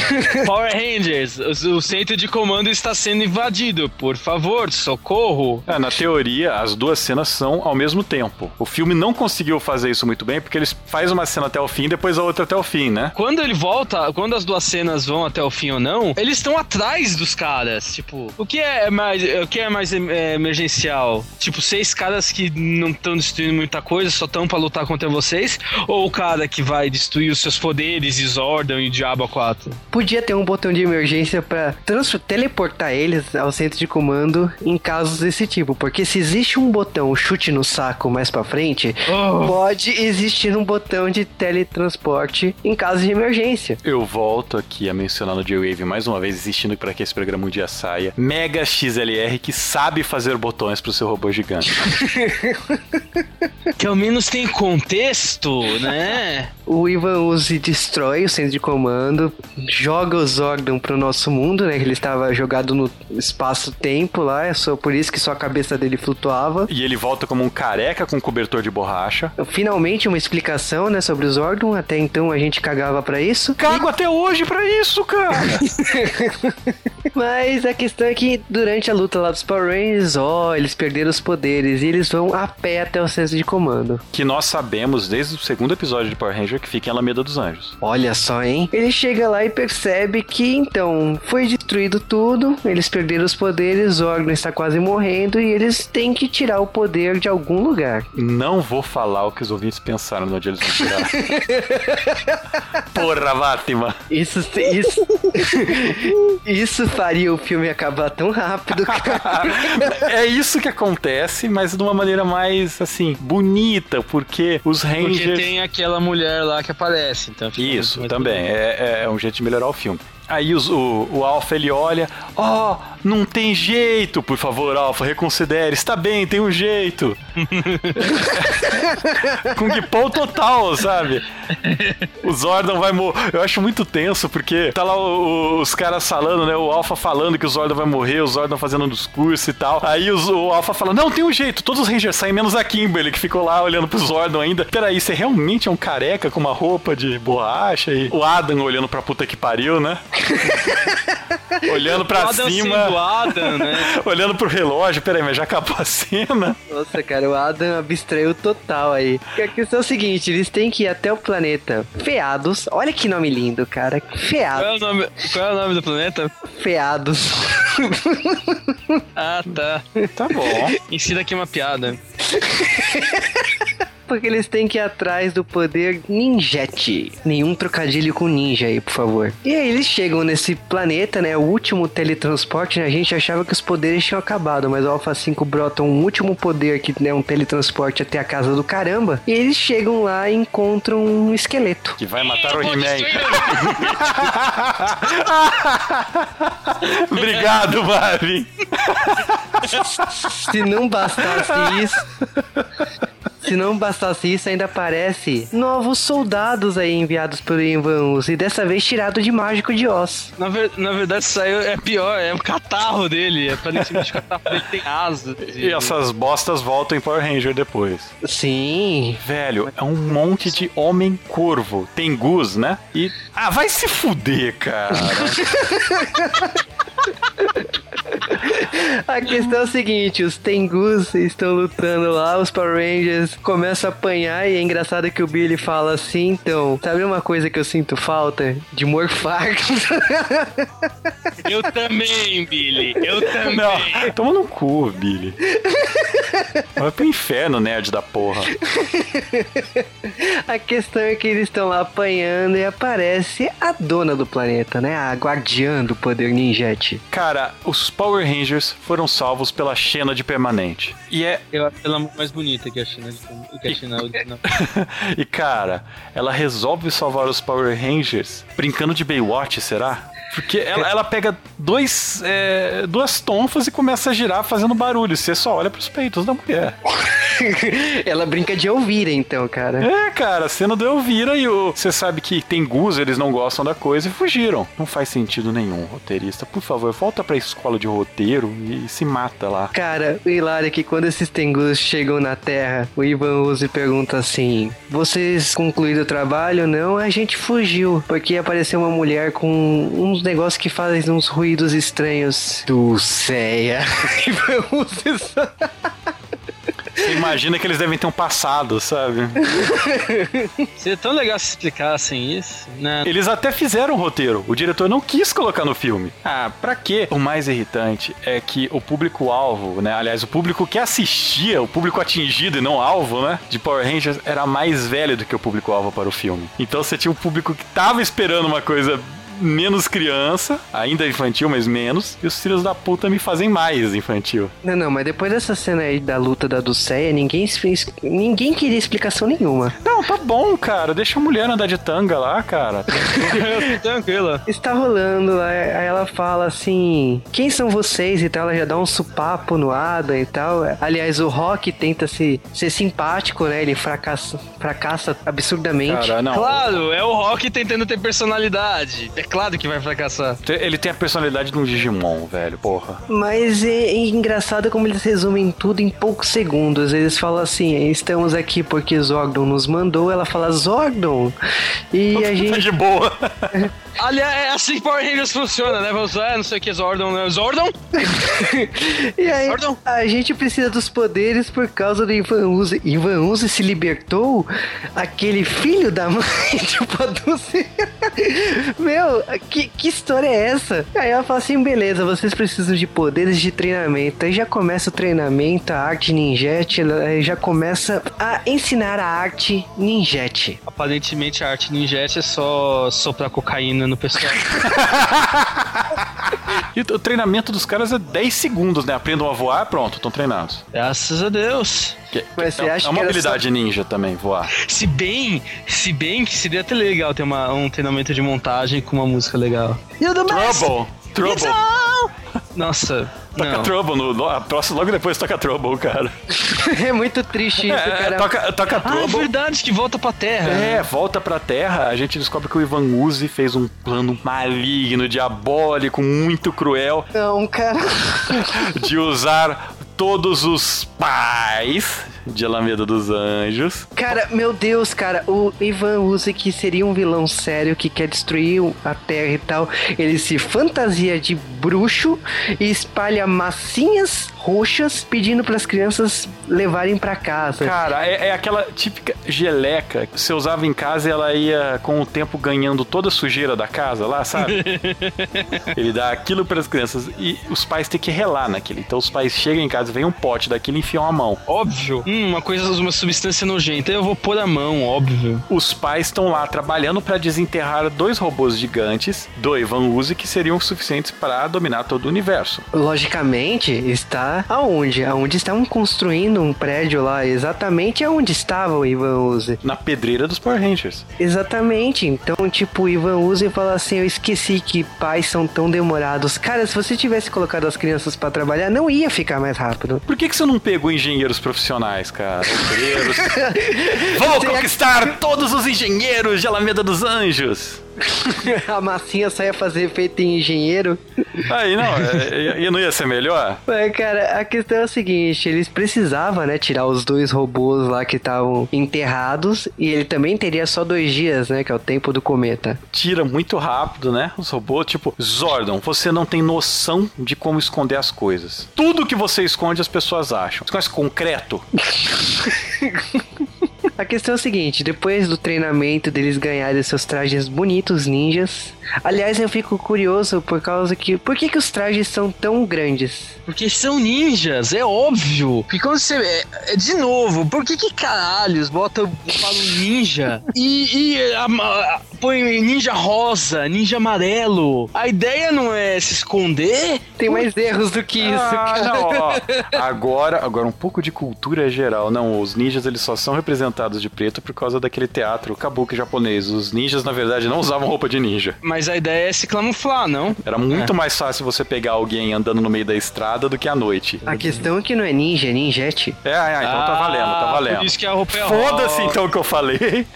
Power Rangers, o, o centro de comando está sendo invadido. Por favor, socorro. É, na teoria, as duas cenas são ao mesmo tempo. O filme não conseguiu fazer isso muito bem porque eles faz uma cena até o fim e depois a outra até o fim, né? Quando ele volta, quando as duas cenas vão até o fim ou não, eles estão atrás dos caras. Tipo, o que é mais, o que é mais é, emergencial? Tipo, seis caras que não estão destruindo muita coisa, só estão pra lutar contra vocês? Ou o cara que vai destruir os seus poderes, e Zordon e Diabo 4? Podia ter um botão de emergência pra trans- teleportar eles ao centro de comando em casos desse tipo. Porque se existe um botão chute no saco mais pra frente, Oh. pode existir um botão de teletransporte em caso de emergência. Eu volto aqui a mencionar no J-Wave mais uma vez, insistindo para que esse programa um dia saia. Mega XLR que sabe fazer botões pro seu robô gigante. Que ao menos tem contexto, né? O Ivan Uzi destrói o centro de comando, joga o Zordon pro nosso mundo, né? que Ele estava jogado no es- espaço-tempo lá, é só por isso que só a cabeça dele flutuava. E ele volta como um careca com cobertor de borracha. Finalmente uma explicação, né, sobre os órgãos. Até então a gente cagava pra isso. Cago até hoje pra isso, cara! Mas a questão é que durante a luta lá dos Power Rangers, ó, eles perderam os poderes e eles vão a pé até o centro de comando. que nós sabemos desde o segundo episódio de Power Ranger que fica em Alameda dos Anjos. Olha só, hein? Ele chega lá e percebe que então foi destruído tudo, eles perderam os poderes, o órgão está quase morrendo e eles têm que tirar o poder de algum lugar. Não vou falar o que os ouvintes pensaram no dia eles vão tirar. Porra, Fátima! Isso, isso, isso faria o filme acabar tão rápido, cara. é isso que acontece, mas de uma maneira mais, assim, bonita, porque os Porque Rangers... tem aquela mulher lá que aparece, então Isso, também. bonito. É, é um jeito de melhorar o filme. Aí o, o Alpha ele olha, ó, não tem jeito, por favor, Alpha, reconsidere. Está bem, tem um jeito. Kung Pao total, sabe? O Zordon vai morrer. Eu acho muito tenso, porque tá lá o- o- os caras falando, né? O Alpha falando que o Zordon vai morrer, o Zordon fazendo um discurso e tal. Aí os- o Alpha fala: Não, tem um jeito, todos os Rangers saem, menos a Kimberly, que ficou lá olhando pro Zordon ainda. Peraí, você realmente é um careca com uma roupa de borracha? E o Adam olhando pra puta que pariu, né? olhando pra cima, sendo Adam, né? olhando pro relógio. Peraí, mas já acabou a cena. Nossa, cara, o Adam abstraiu total aí. Porque a questão é o seguinte, eles têm que ir até o planeta Feados. Olha que nome lindo, cara. Qual é, Feados. o nome, qual é o nome do planeta? Feados. Ah, tá. Tá bom. Ensina aqui uma piada. Porque eles têm que ir atrás do poder ninjete. Nenhum trocadilho com ninja aí, por favor. E aí eles chegam nesse planeta, né? O último teletransporte, né? A gente achava que os poderes tinham acabado, mas o Alpha 5 brota um último poder que é um teletransporte até a casa do caramba. E eles chegam lá e encontram um esqueleto. Que vai matar o He-Man. Obrigado, Marvin. Se não bastasse isso. Se não bastasse isso, ainda aparece novos soldados aí enviados pelo Ivan E dessa vez tirado de Mágico de Oz. Na, ver- na verdade, isso aí é pior, é o catarro dele. Aparentemente o catarro dele tem asas. E essas bostas voltam em Power Ranger depois. Sim. Velho, é um monte de homem corvo. Tem Gus, né? E. Ah, vai se fuder, cara. A questão é o seguinte, os Tengus estão lutando lá, os Power Rangers começam a apanhar e é engraçado que o Billy fala assim, então, sabe uma coisa que eu sinto falta? De morfar. Eu também, Billy. Eu também. Não, toma no cu, Billy. Vai pro inferno, nerd da porra. A questão é que eles estão lá apanhando e aparece a dona do planeta, né? A guardiã do poder ninjete. Cara, os Power Rangers foram salvos pela Xena de permanente. E é. Eu acho ela mais bonita que a China. Que a China original. e cara, ela resolve salvar os Power Rangers brincando de Baywatch, será? Porque ela, ela pega dois, é, duas tonfas e começa a girar fazendo barulho. Você só olha pros peitos da mulher. Ela brinca de Elvira, então, cara. É, cara, a cena do Elvira e o. Você sabe que tem Gus, eles não gostam da coisa e fugiram. Não faz sentido nenhum, roteirista. Por favor, volta pra escola de roteiro e se mata lá. Cara, o hilário é que quando esses Tengus chegam na Terra, o Ivan Uzi pergunta assim: Vocês concluíram o trabalho? Não, a gente fugiu. Porque apareceu uma mulher com uns negócios que fazem uns ruídos estranhos. Dulceia. Uzi só- Você imagina que eles devem ter um passado, sabe? Seria tão legal se explicassem isso, né? Eles até fizeram o roteiro. O diretor não quis colocar no filme. Ah, pra quê? O mais irritante é que o público-alvo, né? Aliás, o público que assistia, o público atingido e não alvo, né? De Power Rangers era mais velho do que o público-alvo para o filme. Então você tinha um público que tava esperando uma coisa menos criança, ainda infantil, mas menos, e os filhos da puta me fazem mais infantil. Não, não, mas depois dessa cena aí da luta da Dulceia, ninguém fez. Ninguém queria explicação nenhuma. Não, tá bom, cara. Deixa a mulher andar de tanga lá, cara. Tranquila. Está rolando, lá, aí ela fala assim: Quem são vocês e tal? Ela já dá um supapo no Adam e tal. Aliás, o Rock tenta se, ser simpático, né? Ele fracassa, fracassa absurdamente. Cara, não. Claro, é o Rock tentando ter personalidade. É claro que vai fracassar. Ele tem a personalidade de um Digimon, velho, porra. Mas é engraçado como eles resumem tudo em poucos segundos. Eles falam assim: estamos aqui porque Zordon nos mandou. Ela fala Zordon. E a Tá gente. de boa. Aliás, é assim que Power Rangers funciona, né? Vamos é, não sei o que, Zordon, né? Zordon? E aí, Zordon? a gente precisa dos poderes por causa do Ivan Uzi. Ivan Uzi se libertou aquele filho da mãe de Paduce. Meu, que, que história é essa? Aí ela fala assim: beleza, vocês precisam de poderes de treinamento. Aí já começa o treinamento, a arte ninjete, já começa a ensinar a arte ninjete. Aparentemente a arte ninjete é só soprar cocaína no pessoal. E o treinamento dos caras é 10 segundos, né? Aprendam a voar, pronto, estão treinados. Graças a Deus. Que- Mas você é, acha é uma habilidade ninja também, voar. Se bem, se bem que seria até legal ter uma, um treinamento de montagem com uma música legal. You the best! Trouble! Trouble! Nossa, Toca não. Trouble, no, a próxima- logo depois toca Trouble, cara. é muito triste isso, É, cara. toca, toca Ah, é Trouble. verdade, que volta pra terra. É, volta pra Terra, a gente descobre que o Ivan Uzi fez um plano maligno, diabólico, muito cruel, Não, cara. de usar todos os pais de Alameda dos Anjos. Cara, meu Deus, cara, o Ivan Uzi, que seria um vilão sério que quer destruir a Terra e tal, ele se fantasia de bruxo e espalha massinhas roxas pedindo para as crianças levarem para casa. Cara, é, é aquela típica geleca que você usava em casa e ela ia, com o tempo, ganhando toda a sujeira da casa lá, sabe? Ele dá aquilo para as crianças e os pais têm que relar naquilo. Então os pais chegam em casa, vem um pote daquilo e enfiam a mão. Óbvio. Hum, uma coisa, uma substância nojenta. Eu vou pôr a mão, óbvio. Os pais estão lá trabalhando para desenterrar dois robôs gigantes do Ivan Uzi que seriam suficientes para dominar todo o universo. Logicamente, está aonde? Aonde estavam construindo um prédio lá, exatamente aonde estava o Ivan Uzi. Na pedreira dos Power Rangers. Exatamente. Então, tipo, o Ivan Uzi fala assim: Eu esqueci que pais são tão demorados. Cara, se você tivesse colocado as crianças para trabalhar, não ia ficar mais rápido. Por que, que você não pegou engenheiros profissionais, cara? Obreiros. Ia- conquistar todos os engenheiros de Alameda dos Anjos. a massinha só ia fazer efeito em engenheiro. Aí não, é- e não ia ser melhor? Mas, cara, a questão é a seguinte: eles precisavam, né, tirar os dois robôs lá que estavam enterrados. E ele também teria só dois dias, né, que é o tempo do cometa. Tira muito rápido, né? Os robôs, tipo, Zordon, você não tem noção de como esconder as coisas. Tudo que você esconde, as pessoas acham. Você conhece concreto? A questão é a seguinte: depois do treinamento deles ganharem seus trajes bonitos ninjas. Aliás, eu fico curioso por causa que. Por que, que os trajes são tão grandes? Porque são ninjas, é óbvio. Porque quando você. É, é, de novo, por que que caralhos botam falam ninja e, e a- a- põe ninja rosa, ninja amarelo? A ideia não é se esconder? Tem mais erros do que isso, ah, cara. não, ó. Agora, agora um pouco de cultura geral. Não, os ninjas eles só são representados de preto por causa daquele teatro kabuki japonês. Os ninjas, na verdade, não usavam roupa de ninja. Mas a ideia é se camuflar, não? Era muito mais fácil você pegar alguém andando no meio da estrada do que à noite. A questão é que não é ninja, é ninjete. É, é, então tá valendo, tá Ah, valendo. Por isso que a roupa é Foda-se então o que eu falei.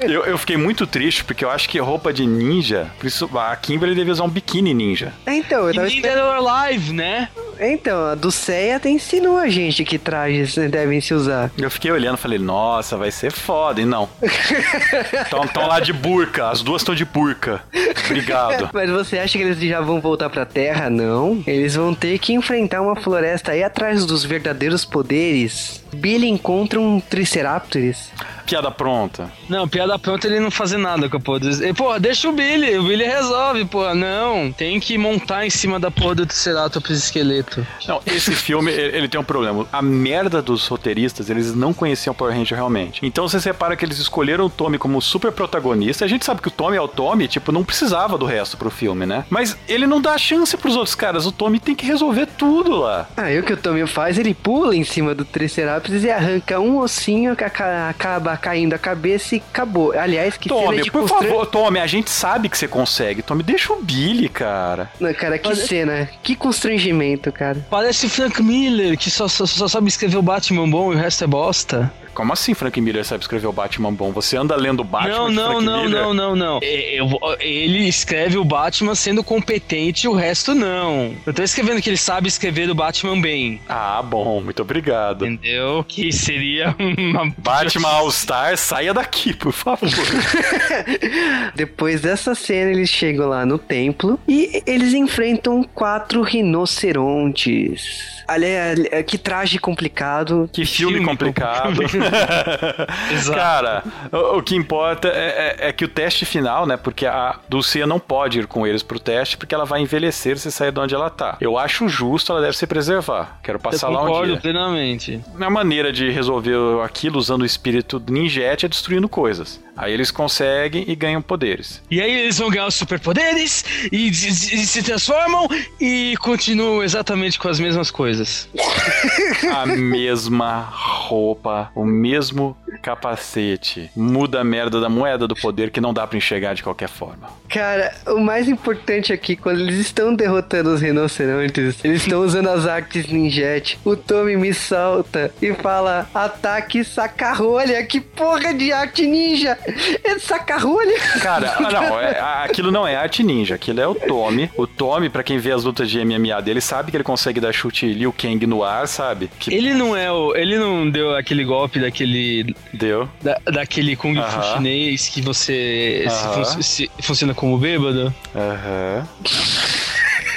eu, eu fiquei muito triste porque eu acho que roupa de ninja, por isso a Kimberly devia usar um biquíni ninja. É, Então, eu E tava nem esperando. Alive, né? Então, a do Seiya até ensinou a gente que trajes devem se usar. Eu fiquei olhando e falei, nossa, vai ser foda, e não. Estão lá de burca, as duas estão de burca. Obrigado. Mas você acha que eles já vão voltar pra Terra? Não. Eles vão ter que enfrentar uma floresta aí atrás dos verdadeiros poderes. Billy encontra um Triceratops. Piada pronta. Não, piada pronta ele não fazer nada com a porra do... E, Pô, deixa o Billy, o Billy resolve, pô. Não, tem que montar em cima da porra do Triceratops esqueleto. Não, esse filme, ele tem um problema. A merda dos roteiristas, eles não conheciam Power Ranger realmente. Então você repara que eles escolheram o Tommy como super protagonista. A gente sabe que o Tommy é o Tommy, tipo, não precisava do resto pro filme, né? Mas ele não dá chance pros outros caras. O Tommy tem que resolver tudo lá. Aí o que o Tommy faz, ele pula em cima do Triceratops e arranca um ossinho que aca- acaba caindo a cabeça e acabou. Aliás, que cena Tommy, de por constra- favor, Tommy, a gente sabe que você consegue. Tommy, deixa o Billy, cara. Não, Cara, que cena. Que constrangimento, cara. Parece o Frank Miller, que só, só, só sabe escrever o Batman bom e o resto é bosta. Como assim Frank Miller sabe escrever o Batman bom? Você anda lendo o Batman Não, de não, Frank não, Miller? não, não, não. É, eu vou- ele escreve o Batman sendo competente e o resto não. Eu tô escrevendo que ele sabe escrever o Batman bem. Ah, bom, muito obrigado. Entendeu? Que seria uma. Batman All-Star, saia daqui, por favor. Depois dessa cena, eles chegam lá no templo e eles enfrentam quatro rinocerontes. Aliás, que traje complicado. Que filme, filme complicado. Exato. Cara, o, o que importa é, é- é que o teste final, né? Porque a Dulcia não pode ir com eles pro teste, porque ela vai envelhecer se sair de onde ela tá. Eu acho justo, ela deve se preservar. Quero Eu passar lá um dia. plenamente. A maneira de resolver aquilo usando o espírito ninjete é destruindo coisas. Aí eles conseguem e ganham poderes. E aí eles vão ganhar os superpoderes e, e- e se transformam e continuam exatamente com as mesmas coisas. A mesma roupa, o mesmo capacete. Muda a merda da moeda do poder que não dá pra enxergar de qualquer forma. Cara, o mais importante aqui, quando eles estão derrotando os rinocerontes, eles estão usando as artes ninjete. O Tommy me salta e fala: ataque saca-rolha. Que porra de arte ninja! É saca-rolha? Cara, ah, não, é- aquilo não é arte ninja, aquilo é o Tommy. O Tommy, pra quem vê as lutas de MMA dele, sabe que ele consegue dar chute Liu Kang no ar, sabe? Que Ele não é o. Ele não deu aquele golpe daquele. deu. da- daquele Kung Fu Aham. chinês que você se Aham. fun- se- funciona como bêbado. Aham.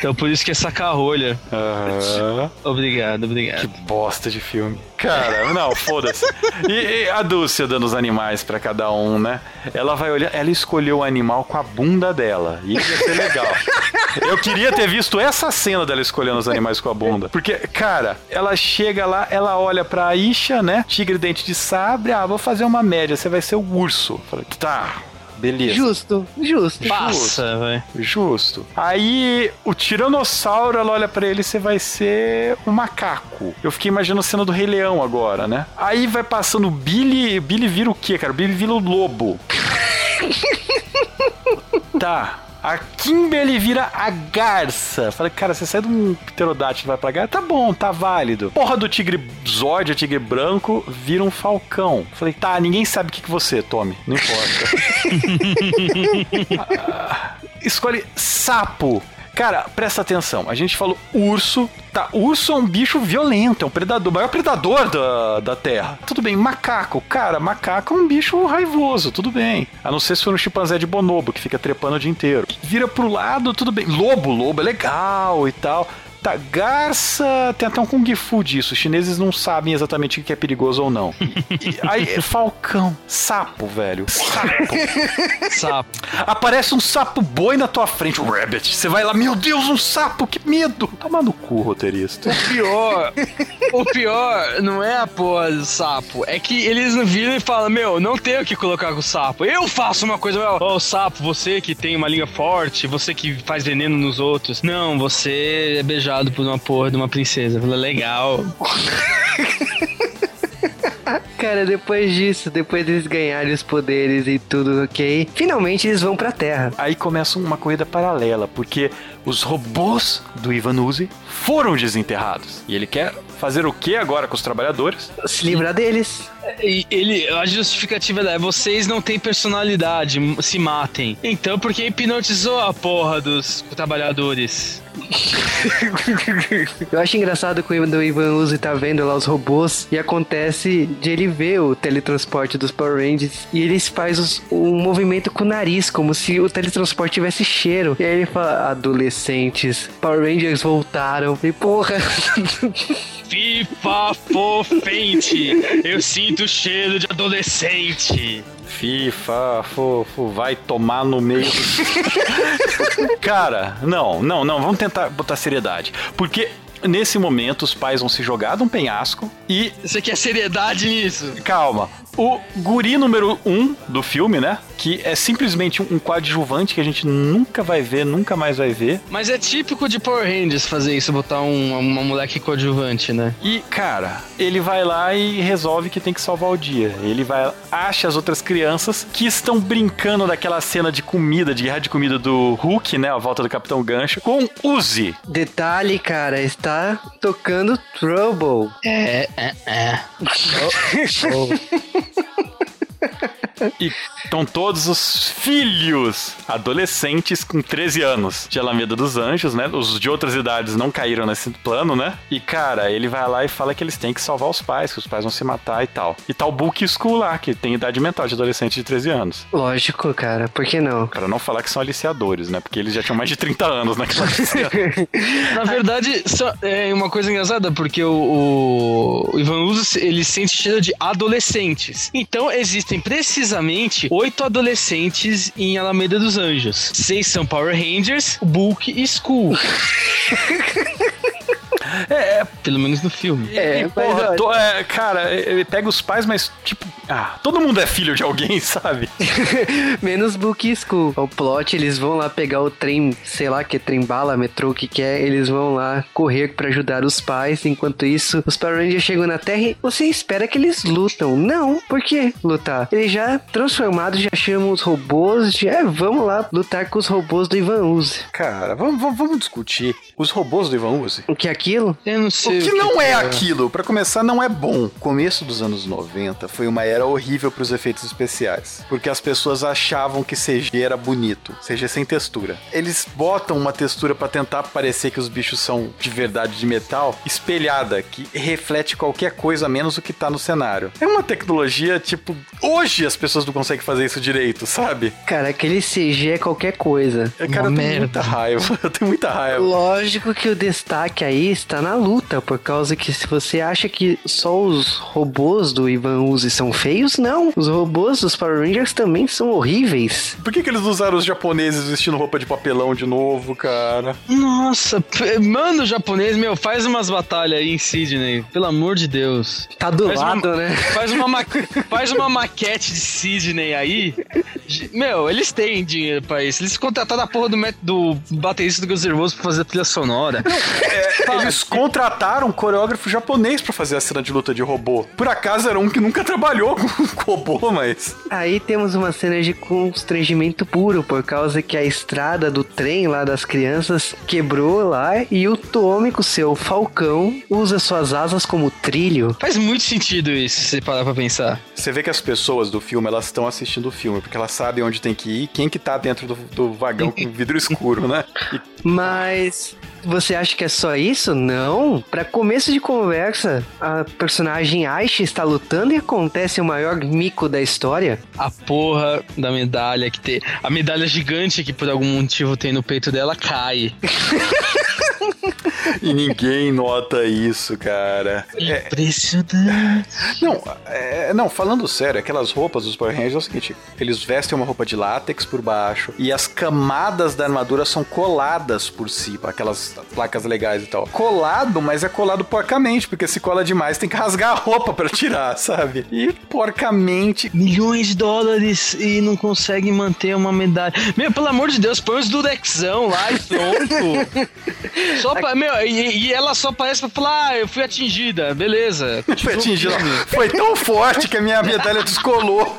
Então por isso que é sacar rolha. Aham. Obrigado, Que obrigado. bosta de filme. Cara, não, foda-se. E, e a Dulce dando os animais pra cada um, né? Ela vai olhar, ela escolheu o animal com a bunda dela. E isso ia ser legal. Eu queria ter visto essa cena dela escolhendo os animais com a bunda. Porque, cara, ela chega lá, ela olha pra Isha, né? Tigre dente de sabre. Ah, vou fazer uma média, você vai ser o urso. Falei, tá. Beleza. Justo, justo. Passa, vai. Justo. Aí o tiranossauro, ela olha pra ele, você vai ser um macaco. Eu fiquei imaginando a cena do Rei Leão agora, né? Aí vai passando o Billy, Billy vira o quê, cara? O Billy vira o lobo. tá. A Kimberly vira a garça. Falei, cara, você sai de um pterodátilo e vai pra garça? Tá bom, tá válido. Porra do tigre Zord, o tigre branco, vira um falcão. Falei, tá, ninguém sabe o que, que você, Tommy. Não importa. escolhe sapo. Cara, presta atenção. A gente falou urso. Tá, urso é um bicho violento, é um predador, o maior predador da, da Terra. Tudo bem, macaco. Cara, macaco é um bicho raivoso, tudo bem. A não ser se for um chimpanzé de bonobo, que fica trepando o dia inteiro. Vira pro lado, tudo bem. Lobo, lobo é legal e tal. Tá, garça, tem até um Kung Fu disso. Os chineses não sabem exatamente o que é perigoso ou não. E aí, falcão, sapo, velho. Sapo. Sapo. Aparece um sapo boi na tua frente, um rabbit. Você vai lá, meu Deus, um sapo, que medo. Toma no cu, roteirista. O pior, o pior não é a porra do sapo, é que eles não viram e falam, meu, não tenho o que colocar com o sapo. Eu faço uma coisa, ô sapo, você que tem uma língua forte, você que faz veneno nos outros. Não, você é beijado por uma porra de uma princesa. Eu falei, legal. Cara, depois disso, depois deles ganharem os poderes e tudo ok, finalmente eles vão pra Terra. Aí começa uma corrida paralela, porque os robôs do Ivan Uzi foram desenterrados. E ele quer fazer o que agora com os trabalhadores? Se livrar deles. E ele, a justificativa é, vocês não têm personalidade, se matem. Então, por que hipnotizou a porra dos trabalhadores? Eu acho engraçado quando o Ivan Uzi tá vendo lá os robôs e acontece de ele ver o teletransporte dos Power Rangers e eles faz os- um movimento com o nariz, como se o teletransporte tivesse cheiro. E aí ele fala, adolescentes, Power Rangers voltaram. E porra, FIFA fofente! Eu sinto cheiro de adolescente! FIFA, fofo, vai tomar no meio. do- Cara, não, não, não, vamos tentar botar seriedade. Porque nesse momento os pais vão se jogar de um penhasco e Você quer seriedade nisso? Calma. O guri número um do filme, né? Que é simplesmente um coadjuvante que a gente nunca vai ver, nunca mais vai ver. Mas é típico de Power Rangers fazer isso, botar um, uma moleque coadjuvante, né? E, cara, ele vai lá e resolve que tem que salvar o dia. Ele vai, acha as outras crianças que estão brincando daquela cena de comida, de guerra de comida do Hulk, né? A volta do Capitão Gancho, com Uzi. Detalhe, cara, está tocando Trouble. É, é, é. E estão todos os filhos adolescentes com 13 anos de Alameda dos Anjos, né? Os de outras idades não caíram nesse plano, né? E, cara, ele vai lá e fala que eles têm que salvar os pais, que os pais vão se matar e tal. E tal Book School lá, que tem idade mental de adolescente de 13 anos. Lógico, cara, por que não? Para não falar que são aliciadores, né? Porque eles já tinham mais de 30 anos naquela cena. Na verdade, só, é uma coisa engraçada, porque o, o Ivan Uso, ele sente cheiro de adolescentes. Então, existem precisamente oito adolescentes em Alameda dos Anjos. Seis são Power Rangers, Bulk e Skull. É, é, Pelo menos no filme. É, e, mas porra, to- é, cara, ele pega os pais, mas, tipo, ah, todo mundo é filho de alguém, sabe? Menos Book School. O plot, eles vão lá pegar o trem, sei lá, que é trem bala, metrô, o que que é. Eles vão lá correr pra ajudar os pais. Enquanto isso, os Power Rangers chegam na Terra e você espera que eles lutam. Não, por que lutar? Eles já transformados, já chamam os robôs, já vamos lá lutar com os robôs do Ivan Uzi. Cara, vamos, vamos, vamos discutir. Os robôs do Ivan Uzi. O que é aquilo? Eu não O sei. que não é é. aquilo, pra começar, não é bom. Começo dos anos 90 foi uma era horrível pros efeitos especiais. Porque as pessoas achavam que CG era bonito. CG sem textura. Eles botam uma textura pra tentar parecer que os bichos são de verdade de metal, espelhada, que reflete qualquer coisa menos o que tá no cenário. É uma tecnologia, tipo, hoje as pessoas não conseguem fazer isso direito, sabe? Cara, aquele CG é qualquer coisa. É, Cara, eu tenho merda. muita raiva. Eu tenho muita raiva. Lógico que o destaque aí está na luta, por causa que se você acha que só os robôs do Ivan Uzi são feios, não. Os robôs dos Power Rangers também são horríveis. Por que, que eles usaram os japoneses vestindo roupa de papelão de novo, cara? Nossa, manda o japonês, meu, faz umas batalhas aí em Sydney, pelo amor de Deus. Tá do Faz uma- lado, né? Faz uma, ma- faz uma maquete de Sydney aí. Meu, eles têm dinheiro pra isso. Eles contrataram a porra do, do baterista do Guns N' Roses pra fazer a trilha sonora. Eles contrataram um coreógrafo japonês pra fazer a cena de luta de robô. Por acaso era um que nunca trabalhou com, com robô, mas. Aí temos uma cena de constrangimento puro, por causa que a estrada do trem lá das crianças quebrou lá e o Tommy, com seu falcão, usa suas asas como trilho. Faz muito sentido isso, se você parar pra pensar. Você vê que as pessoas do filme, elas estão assistindo o filme, porque elas sabem onde tem que ir, quem que tá dentro do, do vagão com vidro escuro, né? E Mas você acha que é só isso? Não. Pra começo de conversa, a personagem Aishi está lutando e acontece o maior mico da história. A porra da medalha que tem. A medalha gigante que por algum motivo tem no peito dela cai. E ninguém nota isso, cara. É, Impressionante. não, é, não, falando sério, aquelas roupas dos Power Rangers é o seguinte: eles vestem uma roupa de látex por baixo e as camadas da armadura são coladas por cima, aquelas placas legais e tal. Colado, mas é colado porcamente, porque se cola demais tem que rasgar a roupa pra tirar, sabe? E porcamente. Milhões de dólares e não consegue manter uma medalha. Meu, pelo amor de Deus, põe os durexão lá e pronto. só pra, meu, e, e ela só aparece pra falar, ah, eu fui atingida, beleza. Foi atingido. Foi tão forte que a minha medalha descolou.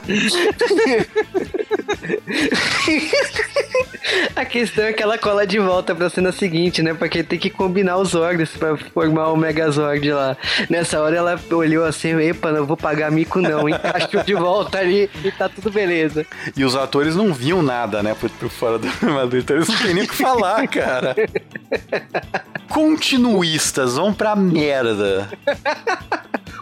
A questão é que ela cola de volta pra cena seguinte, né? Porque tem que combinar os órgãos pra formar o Megazord lá. Nessa hora ela olhou assim, epa, não vou pagar mico não. Encaixou de volta ali e tá tudo beleza. E os atores não viam nada, né, por, por fora da armadura, então eles não tem nem o que falar, cara. Continuistas, vão pra merda.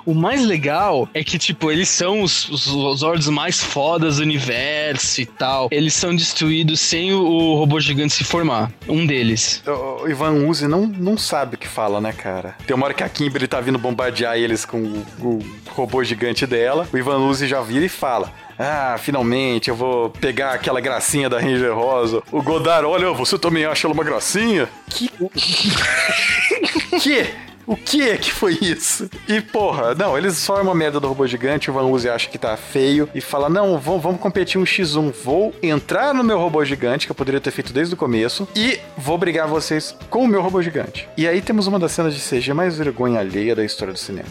O mais legal é que, tipo, eles são os, os, os Zords mais fodas do universo e tal. Eles são destruídos sem o, o robô gigante se formar. Um deles. O o Ivan Uzi não, não sabe o que fala, né, cara? Tem uma hora que a Kimberly tá vindo bombardear eles com o, o robô gigante dela. O Ivan Uzi já vira e fala. Ah, finalmente eu vou pegar aquela gracinha da Ranger Rosa. O Godard, olha, você também acha ela uma gracinha? Que. que? O que é que foi isso? E porra, não, eles formam a merda do robô gigante, o Van Uzi acha que tá feio e fala: Não, vamos, vamos competir um X1. Vou entrar no meu robô gigante, que eu poderia ter feito desde o começo, e vou brigar vocês com o meu robô gigante. E aí temos uma das cenas de CG mais vergonha alheia da história do cinema.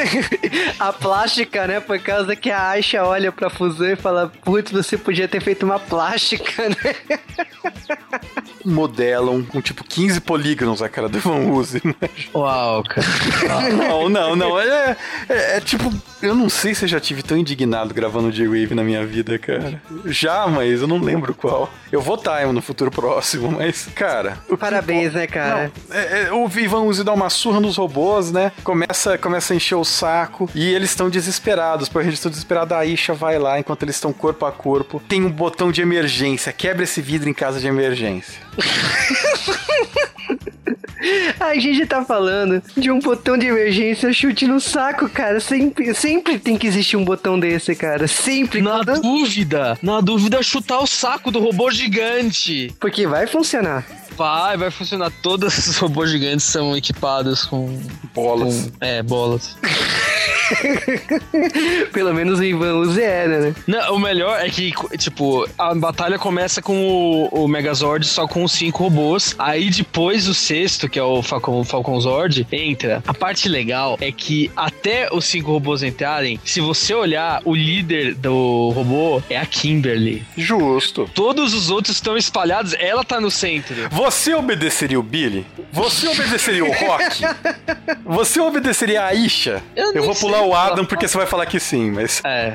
a plástica, né? Por causa que a Aisha olha pra fusão e fala: Putz, você podia ter feito uma plástica, né? Modelam com tipo 15 polígonos a cara do Van Uzi. Uau, cara. Não, não, não. É, é, é, tipo, eu não sei se eu já tive tão indignado gravando J-Wave na minha vida, cara. Já, mas eu não lembro qual. Eu vou estar no futuro próximo, mas, cara. Parabéns, que... né, cara? Não, é, é, o Van Uzi dá uma surra nos robôs, né? Começa, começa a encher o saco e eles estão desesperados. Por eles estão desesperados, a Aisha vai lá enquanto eles estão corpo a corpo. Tem um botão de emergência. Quebra esse vidro em casa de emergência. A gente tá falando de um botão de emergência chute no saco, cara. Sempre, sempre tem que existir um botão desse, cara. Sempre. Na dúvida, na dúvida, chutar o saco do robô gigante. Porque vai funcionar. Vai, vai funcionar. Todos os robôs gigantes são equipados com bolas. Com, é, bolas. Pelo menos o Ivan Uzi era, né? Não, o melhor é que, tipo, a batalha começa com o, o Megazord só com os cinco robôs. Aí depois o sexto, que é o Falcon, Falcon Zord, entra. A parte legal é que até os cinco robôs entrarem, se você olhar, o líder do robô é a Kimberly. Justo. Todos os outros estão espalhados, ela tá no centro. Você obedeceria o Billy? Você obedeceria o Rock? Você obedeceria a Aisha? Eu, Eu vou pular o Adam porque você vai falar que sim, mas. É.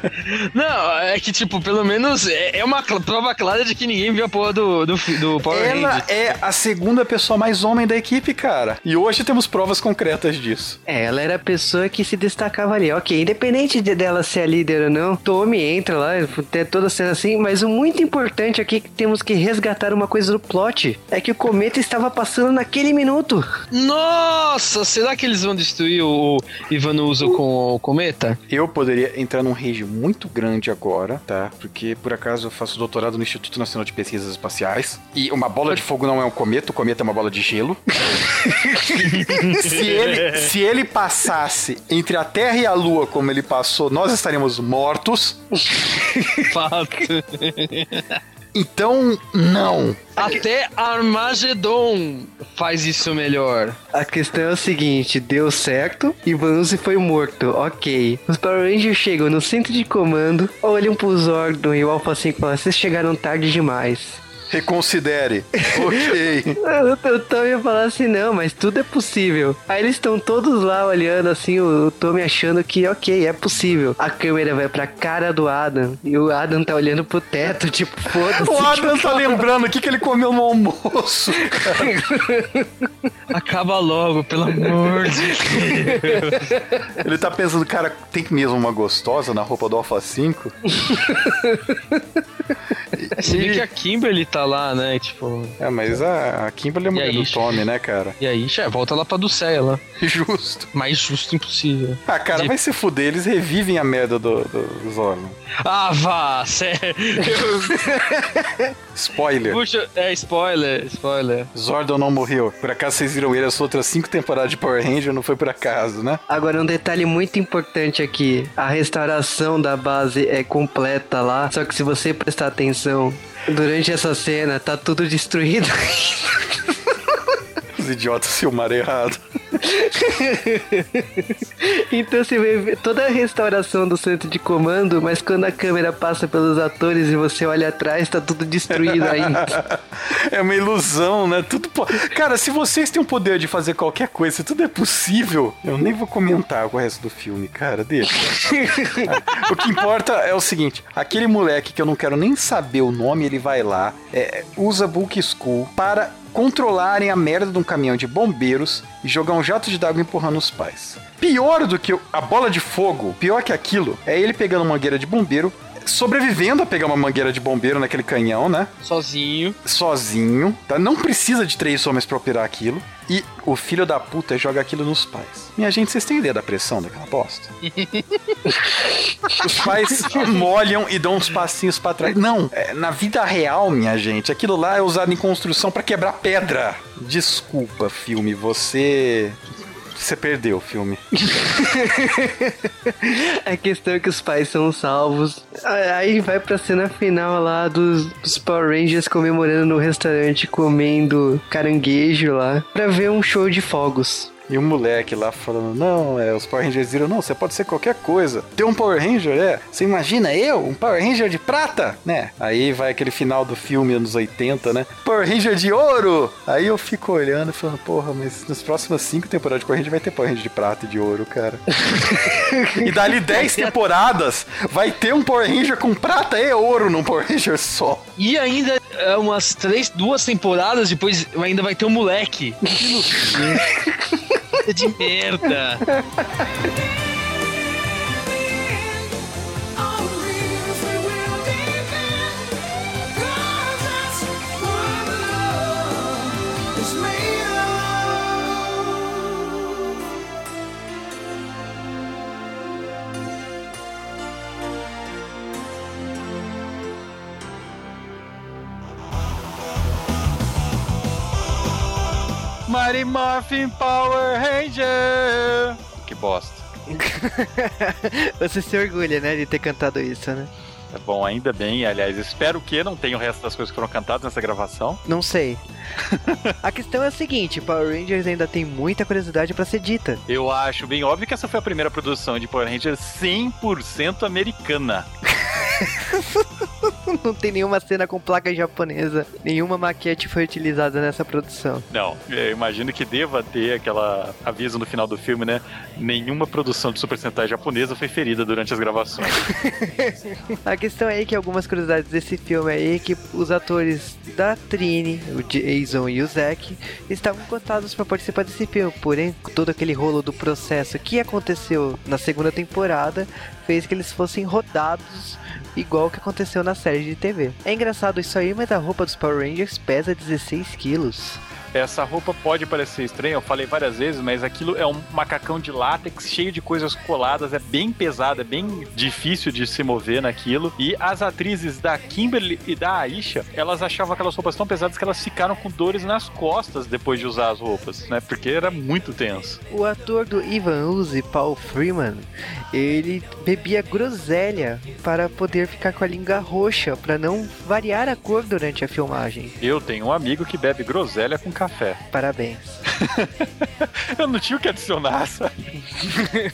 Não, é que, tipo, pelo menos é, é uma prova clara de que ninguém viu a porra do, do, do Power Ela Rangers. é a segunda pessoa mais homem da equipe, cara. E hoje temos provas concretas disso. É, ela era a pessoa que se destacava ali. Ok, independente de dela ser a líder ou não, Tommy entra lá, tem toda a cena assim, mas o muito importante aqui é que temos que resgatar uma coisa do plot. É que o cometa estava passando naquele minuto. Nossa, será que eles vão destruir o Ivan Uso com o cometa? Eu poderia entrar num range muito grande agora, tá? Porque por acaso eu faço doutorado no Instituto Nacional de Pesquisas Espaciais. E uma bola de fogo não é um cometa, o cometa é uma bola de gelo. se, ele, se ele passasse entre a Terra e a Lua como ele passou, nós estaríamos mortos. Fato. Então, não. Até Armagedon faz isso melhor. A questão é o seguinte: deu certo e Vanusi foi morto. Ok. Os Power Rangers chegam no centro de comando, olham pro Zordon e o Alpha 5 falam: vocês chegaram tarde demais. Reconsidere. ok. o Tommy ia falar assim, não, mas tudo é possível. Aí eles estão todos lá olhando assim, o, o Tommy achando que, ok, é possível. A câmera vai pra cara do Adam e o Adam tá olhando pro teto, tipo, foda-se. O Adam tá lembrando o que, que ele comeu no almoço. Acaba logo, pelo amor de Deus. Ele tá pensando, cara, tem mesmo uma gostosa na roupa do Alpha 5? Você vê que a Kimberly tá lá, né? Tipo. É, mas a, a Kimberly é mulher do Tommy, né, cara? E aí, já volta lá pra Dulceia lá. Justo. Mais justo impossível. Ah, cara, De- vai se fuder, eles revivem a merda do, do Zordon. Ah, vá, sério. Spoiler. Puxa, é spoiler, spoiler. Zordon não morreu. Por acaso vocês viram ele as outras cinco temporadas de Power Ranger, não foi por acaso, né? Agora, um detalhe muito importante aqui: a restauração da base é completa lá. Só que se você prestar atenção, durante essa cena tá tudo destruído. Os idiotas errado. então você vê ver toda a restauração do centro de comando, mas quando a câmera passa pelos atores e você olha atrás, tá tudo destruído ainda. É uma ilusão, né? Tudo po... Cara, se vocês têm o poder de fazer qualquer coisa, se tudo é possível, eu nem vou comentar com o resto do filme, cara, deixa. o que importa é o seguinte: aquele moleque que eu não quero nem saber o nome, ele vai lá, é, usa Book School para controlarem a merda de um caminhão de bombeiros e jogar um jato de água empurrando os pais. Pior do que a bola de fogo, pior que aquilo, é ele pegando uma mangueira de bombeiro, sobrevivendo a pegar uma mangueira de bombeiro naquele canhão, né? Sozinho. Sozinho, tá? Não precisa de três homens pra operar aquilo. E o filho da puta joga aquilo nos pais. Minha gente, vocês têm ideia da pressão daquela bosta? Os pais molham e dão uns passinhos pra trás. Não, é, na vida real, minha gente, aquilo lá é usado em construção pra quebrar pedra. Desculpa, filme, você. Você perdeu o filme. A questão é que os pais são salvos. Aí vai pra cena final lá dos, dos Power Rangers comemorando no restaurante, comendo caranguejo lá, pra ver um show de fogos. E o moleque lá falando, não, é, os Power Rangers viram, não, você pode ser qualquer coisa. Ter um Power Ranger, é. Você imagina eu, um Power Ranger de prata? Né? Aí vai aquele final do filme anos 80, né? Power Ranger de ouro! Aí eu fico olhando e falando, porra, mas nas próximas cinco temporadas de Power Ranger vai ter Power Ranger de prata e de ouro, cara. e dali 10 temporadas vai ter um Power Ranger com prata e ouro num Power Ranger só. E ainda é, umas três, duas temporadas depois ainda vai ter um moleque. De merda. Mighty Morphin Power Ranger! Que bosta. Você se orgulha, né, de ter cantado isso, né? Tá bom, ainda bem. Aliás, espero que não tenha o resto das coisas que foram cantadas nessa gravação. Não sei. a questão é a seguinte, Power Rangers ainda tem muita curiosidade pra ser dita. Eu acho bem óbvio que essa foi a primeira produção de Power Rangers 100% americana. Não tem nenhuma cena com placa japonesa. Nenhuma maquete foi utilizada nessa produção. Não, eu imagino que deva ter aquela aviso no final do filme, né? Nenhuma produção de Super Sentai japonesa foi ferida durante as gravações. A questão é que algumas curiosidades desse filme aí que os atores da Trini, o Jason e o Zack, estavam cotados para participar desse filme. Porém, todo aquele rolo do processo que aconteceu na segunda temporada fez que eles fossem rodados igual que aconteceu na série de TV. É engraçado isso aí, mas a roupa dos Power Rangers pesa 16 quilos. Essa roupa pode parecer estranha, eu falei várias vezes, mas aquilo é um macacão de látex cheio de coisas coladas, é bem pesado, é bem difícil de se mover naquilo. E as atrizes da Kimberly e da Aisha, elas achavam aquelas roupas tão pesadas que elas ficaram com dores nas costas depois de usar as roupas, né? Porque era muito tenso. O ator do Ivan Uzi, Paul Freeman, ele bebia groselha para poder ficar com a língua roxa, para não variar a cor durante a filmagem. Eu tenho um amigo que bebe groselha com café. Parabéns. Eu não tinha o que adicionar, sabe?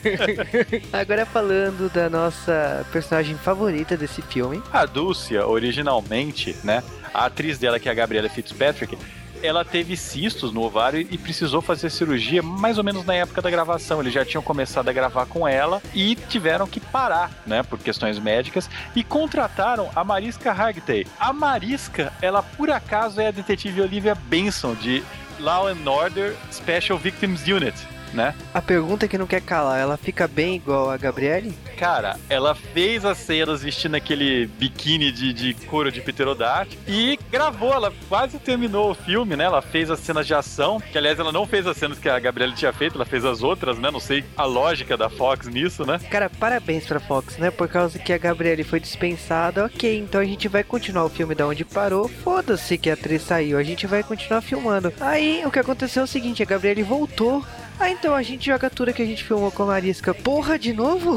Agora falando da nossa personagem favorita desse filme. A Dúcia, originalmente, né? A atriz dela, que é a Gabriela Fitzpatrick, ela teve cistos no ovário e precisou fazer cirurgia mais ou menos na época da gravação. Eles já tinham começado a gravar com ela e tiveram que parar, né, por questões médicas e contrataram a Mariska Hargitay. A Mariska, ela por acaso é a detetive Olivia Benson de Law and Order Special Victims Unit. Né? A pergunta que não quer calar, ela fica bem igual a Gabriele? Cara, ela fez as cenas vestindo aquele biquíni de, de couro de pterodáctilo e gravou, ela quase terminou o filme, né? Ela fez as cenas de ação, que aliás ela não fez as cenas que a Gabriele tinha feito, ela fez as outras, né? Não sei a lógica da Fox nisso, né? Cara, parabéns pra Fox, né? Por causa que a Gabriele foi dispensada, ok, então a gente vai continuar o filme da onde parou, foda-se que a atriz saiu, a gente vai continuar filmando. Aí o que aconteceu é o seguinte, a Gabriele voltou ah, então a gente joga tudo que a gente filmou com a Marisca. Porra, de novo?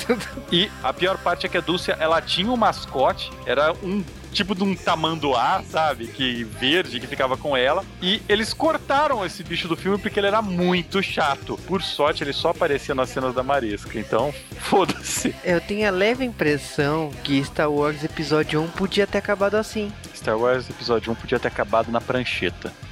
e a pior parte é que a Dulcia, ela tinha um mascote, era um tipo de um tamanduá, sabe? Que verde, que ficava com ela. E eles cortaram esse bicho do filme porque ele era muito chato. Por sorte, ele só aparecia nas cenas da Marisca. Então, foda-se. Eu tenho a leve impressão que Star Wars Episódio 1 podia ter acabado assim. Star Wars Episódio 1 podia ter acabado na prancheta.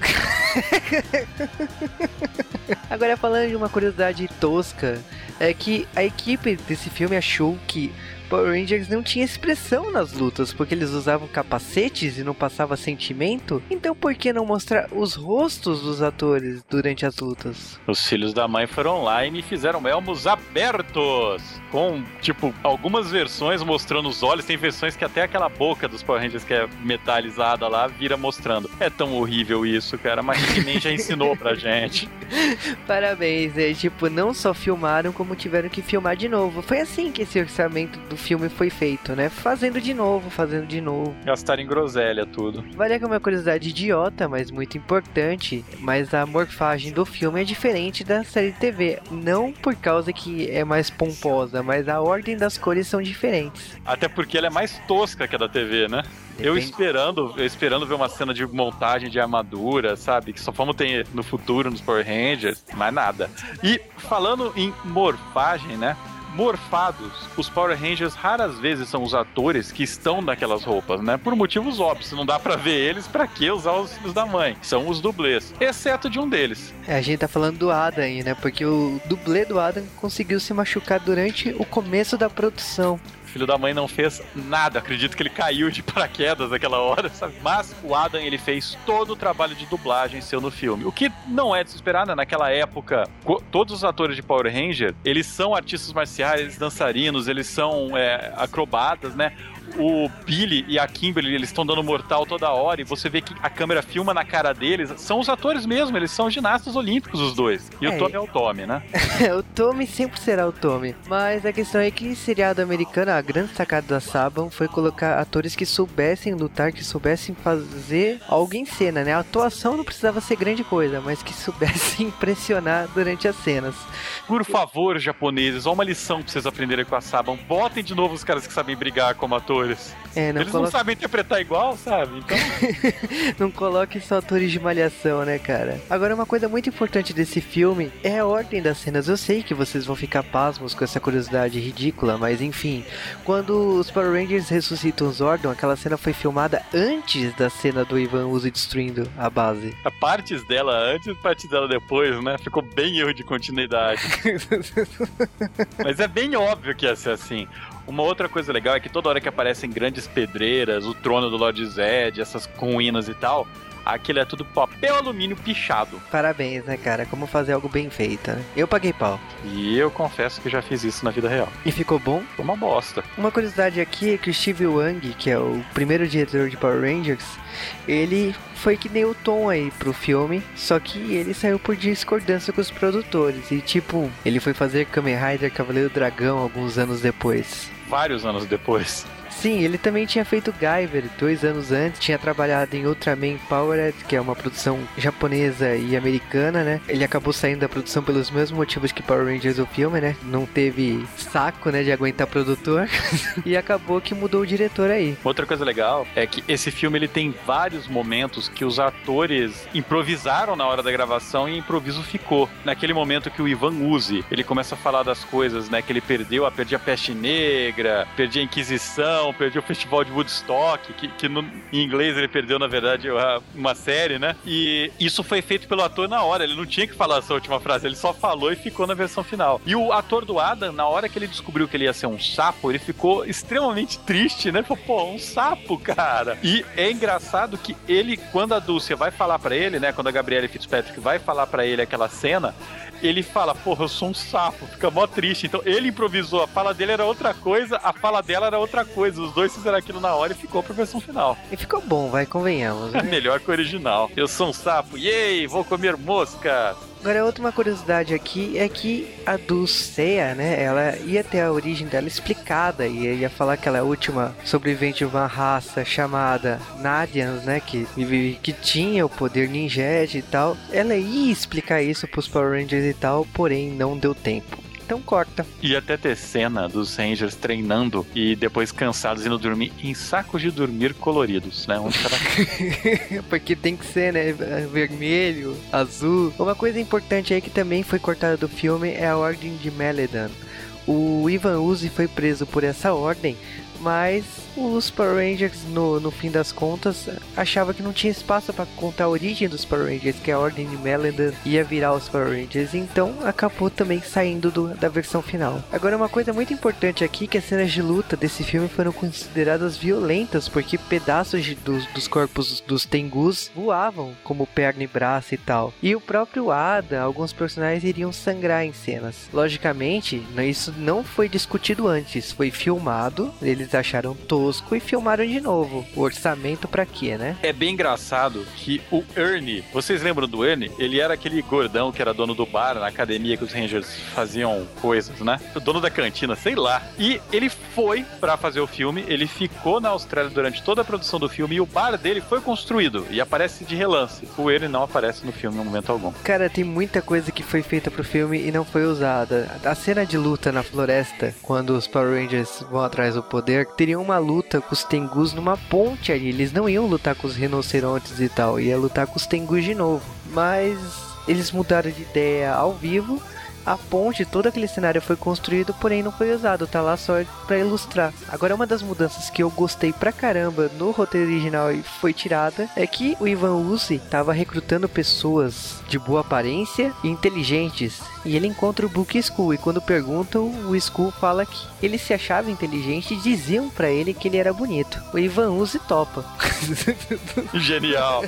Agora falando de uma curiosidade tosca, é que a equipe desse filme achou que Power Rangers não tinha expressão nas lutas, porque eles usavam capacetes e não passava sentimento. Então por que não mostrar os rostos dos atores durante as lutas? Os filhos da mãe foram lá e me fizeram elmos abertos. Com, tipo, algumas versões mostrando os olhos. Tem versões que até aquela boca dos Power Rangers que é metalizada lá vira mostrando. É tão horrível isso, cara, mas nem já ensinou pra gente. Parabéns, é tipo, não só filmaram, como tiveram que filmar de novo. Foi assim que esse orçamento do filme foi feito, né? Fazendo de novo, fazendo de novo. Gastaram em groselha tudo. Vale que é uma curiosidade idiota, mas muito importante. Mas a morfagem do filme é diferente da série de TV. Não por causa que é mais pomposa, mas a ordem das cores são diferentes. Até porque ela é mais tosca que a da TV, né? Eu Depende- esperando, eu esperando ver uma cena de montagem de armadura, sabe? Que só vamos ter no futuro nos Power Rangers, mas nada. E falando em morfagem, né? Morfados, os Power Rangers raras vezes são os atores que estão naquelas roupas, né? Por motivos óbvios, não dá pra ver eles, pra que usar os filhos da mãe? São os dublês, exceto de um deles. É, a gente tá falando do Adam aí, né? Porque o dublê do Adam conseguiu se machucar durante o começo da produção. Filho da mãe não fez nada. Acredito que ele caiu de paraquedas naquela hora, sabe? Mas o Adam, ele fez todo o trabalho de dublagem seu no filme. O que não é de se esperar, né? Naquela época, todos os atores de Power Ranger, eles são artistas marciais, dançarinos, eles são é, acrobatas, né? O Billy e a Kimberly, eles estão dando mortal toda hora e você vê que a câmera filma na cara deles. São os atores mesmo, eles são ginastas olímpicos, os dois. E É. o Tommy é o Tommy, né? o Tommy sempre será o Tommy. Mas a questão é que seriado americano, a grande sacada da Saban foi colocar atores que soubessem lutar, que soubessem fazer algo em cena, né? A atuação não precisava ser grande coisa, mas que soubessem impressionar durante as cenas. Por favor, japoneses, ó uma lição pra vocês aprenderem com a Saban. Botem de novo os caras que sabem brigar como atores. É, não, Eles colo- não sabem interpretar igual, sabe? Então, não coloque só atores de malhação, né, cara? Agora, uma coisa muito importante desse filme é a ordem das cenas. Eu sei que vocês vão ficar pasmos com essa curiosidade ridícula, mas enfim. Quando os Power Rangers ressuscitam Zordon, aquela cena foi filmada antes da cena do Ivan Uzi destruindo a base. a partes dela antes e partes dela depois, né? Ficou bem erro de continuidade. Mas é bem óbvio que ia ser assim. Uma outra coisa legal é que toda hora que aparecem grandes pedreiras, o trono do Lord Zed, essas ruínas e tal, aquilo é tudo papel alumínio pichado. Parabéns, né, cara? Como fazer algo bem feito, né? Eu paguei pau. E eu confesso que já fiz isso na vida real. E ficou bom? Uma bosta. Uma curiosidade aqui é que o Steve Wang, que é o primeiro diretor de Power Rangers, ele foi que nem o Tom aí pro filme, só que ele saiu por discordância com os produtores. E tipo, ele foi fazer Kamen Rider Cavaleiro Dragão alguns anos depois. Vários anos depois. Sim, ele também tinha feito Guyver dois anos antes, tinha trabalhado em Ultraman Powered, que é uma produção japonesa e americana, né? Ele acabou saindo da produção pelos mesmos motivos que Power Rangers o filme, né? Não teve saco, né, de aguentar produtor e acabou que mudou o diretor aí. Outra coisa legal é que esse filme ele tem vários momentos que os atores improvisaram na hora da gravação e improviso ficou. Naquele momento que o Ivan Uzi, ele começa a falar das coisas, né, que ele perdeu, a perdi a peste negra, perdi a Inquisição, perdi o Festival de Woodstock, que, que no, em inglês ele perdeu, na verdade, uma série, né? E isso foi feito pelo ator na hora, ele não tinha que falar essa última frase, ele só falou e ficou na versão final. E o ator do Adam, na hora que ele descobriu que ele ia ser um sapo, ele ficou extremamente triste, né? Falou, pô, um sapo, cara. E é engraçado que ele, quando a Dulce vai falar pra ele, né? Quando a Gabriela Fitzpatrick vai falar pra ele aquela cena, ele fala, porra, eu sou um sapo, fica mó triste. Então ele improvisou, a fala dele era outra coisa, a fala dela era outra coisa. Os dois fizeram aquilo na hora e ficou pra versão final. E ficou bom, vai, convenhamos. É né? melhor que o original. Eu sou um sapo, yay, vou comer mosca. Agora, outra curiosidade aqui é que a Dulceia, né, ela ia ter a origem dela explicada e ia falar que ela é a última sobrevivente de uma raça chamada Nadians, né, que, que tinha o poder ninjete e tal. Ela ia explicar isso pros Power Rangers e tal, porém não deu tempo. Então corta. E até ter cena dos Rangers treinando e depois cansados indo dormir em sacos de dormir coloridos, né? Cada Porque tem que ser, né? Vermelho, azul. Uma coisa importante aí que também foi cortada do filme é a Ordem de Meledan. O Ivan Uzi foi preso por essa ordem mas os Power Rangers, no, no fim das contas, achava que não tinha espaço para contar a origem dos Power Rangers, que a Ordem de Melander ia virar os Power Rangers, então acabou também saindo do, da versão final. Agora, uma coisa muito importante aqui, que as cenas de luta desse filme foram consideradas violentas, porque pedaços de, dos, dos corpos dos Tengus voavam, como perna e braço e tal. E o próprio Ada, alguns personagens iriam sangrar em cenas. Logicamente, isso não foi discutido antes, foi filmado, eles acharam tosco e filmaram de novo. O orçamento para quê, né? É bem engraçado que o Ernie, vocês lembram do Ernie? Ele era aquele gordão que era dono do bar na academia que os Rangers faziam coisas, né? O dono da cantina, sei lá. E ele foi para fazer o filme, ele ficou na Austrália durante toda a produção do filme e o bar dele foi construído e aparece de relance. O Ernie não aparece no filme em momento algum. Cara, tem muita coisa que foi feita pro filme e não foi usada. A cena de luta na floresta, quando os Power Rangers vão atrás do poder, teria uma luta com os Tengus numa ponte ali. Eles não iam lutar com os rinocerontes e tal, ia lutar com os Tengus de novo. Mas eles mudaram de ideia ao vivo a ponte, todo aquele cenário foi construído, porém não foi usado, tá lá só para ilustrar. Agora, uma das mudanças que eu gostei pra caramba no roteiro original e foi tirada é que o Ivan Uzi tava recrutando pessoas de boa aparência e inteligentes. E ele encontra o Book School e quando perguntam, o School fala que ele se achava inteligente e diziam para ele que ele era bonito. O Ivan Uzi topa. Genial.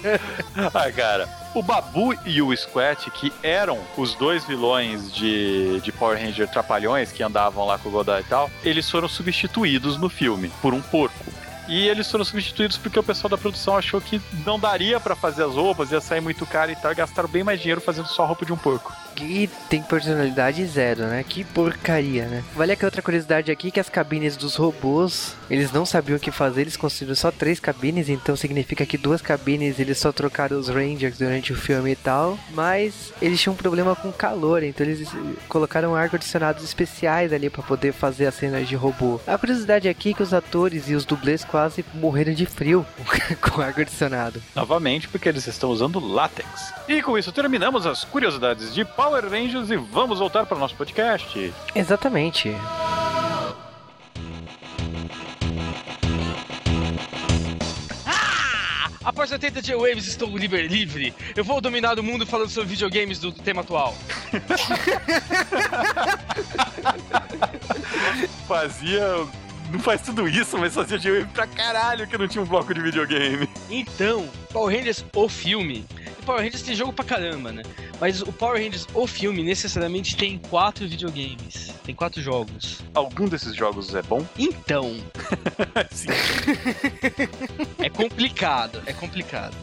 Ah, cara, o Babu e o Squat, que eram os dois vilões de, de Power Ranger Trapalhões que andavam lá com o Godai e tal, eles foram substituídos no filme por um porco. E eles foram substituídos porque o pessoal da produção achou que não daria para fazer as roupas, ia sair muito caro e tal, e gastaram bem mais dinheiro fazendo só a roupa de um porco. E tem personalidade zero, né? Que porcaria, né? Vale aqui outra curiosidade aqui que as cabines dos robôs, eles não sabiam o que fazer, eles construíram só três cabines, então significa que duas cabines eles só trocaram os Rangers durante o filme e tal, mas eles tinham um problema com calor, então eles colocaram ar-condicionados especiais ali para poder fazer as cenas de robô. A curiosidade aqui é que os atores e os dublês quase morreram de frio com ar-condicionado. Novamente, porque eles estão usando látex. E com isso terminamos as curiosidades de Power Rangers e vamos voltar para o nosso podcast. Exatamente. Após 80 J-Waves, estou livre, livre. Eu vou dominar o mundo falando sobre videogames do tema atual. Fazia. Não faz tudo isso, mas fazia de pra caralho que não tinha um bloco de videogame. Então, Power Rangers, o filme. O Power Rangers tem jogo pra caramba, né? Mas o Power Rangers, o filme, necessariamente tem quatro videogames. Tem quatro jogos. Algum desses jogos é bom? Então, Sim. é complicado, é complicado.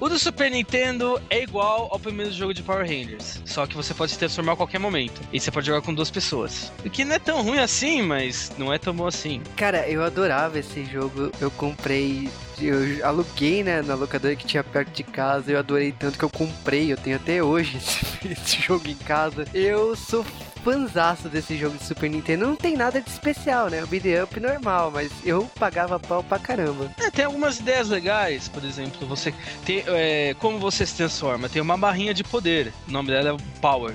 O do Super Nintendo é igual ao primeiro jogo de Power Rangers, só que você pode se transformar a qualquer momento. E você pode jogar com duas pessoas. O que não é tão ruim assim, mas não é tão bom assim. Cara, eu adorava esse jogo. Eu comprei. Eu aluguei, né, na locadora que tinha perto de casa. Eu adorei tanto que eu comprei. Eu tenho até hoje esse, esse jogo em casa. Eu sou fanzaço desse jogo de Super Nintendo. Não tem nada de especial, né? O beat up normal, mas eu pagava pau pra caramba. É, tem algumas ideias legais, por exemplo, você tem, é, como você se transforma. Tem uma barrinha de poder, o nome dela é Power.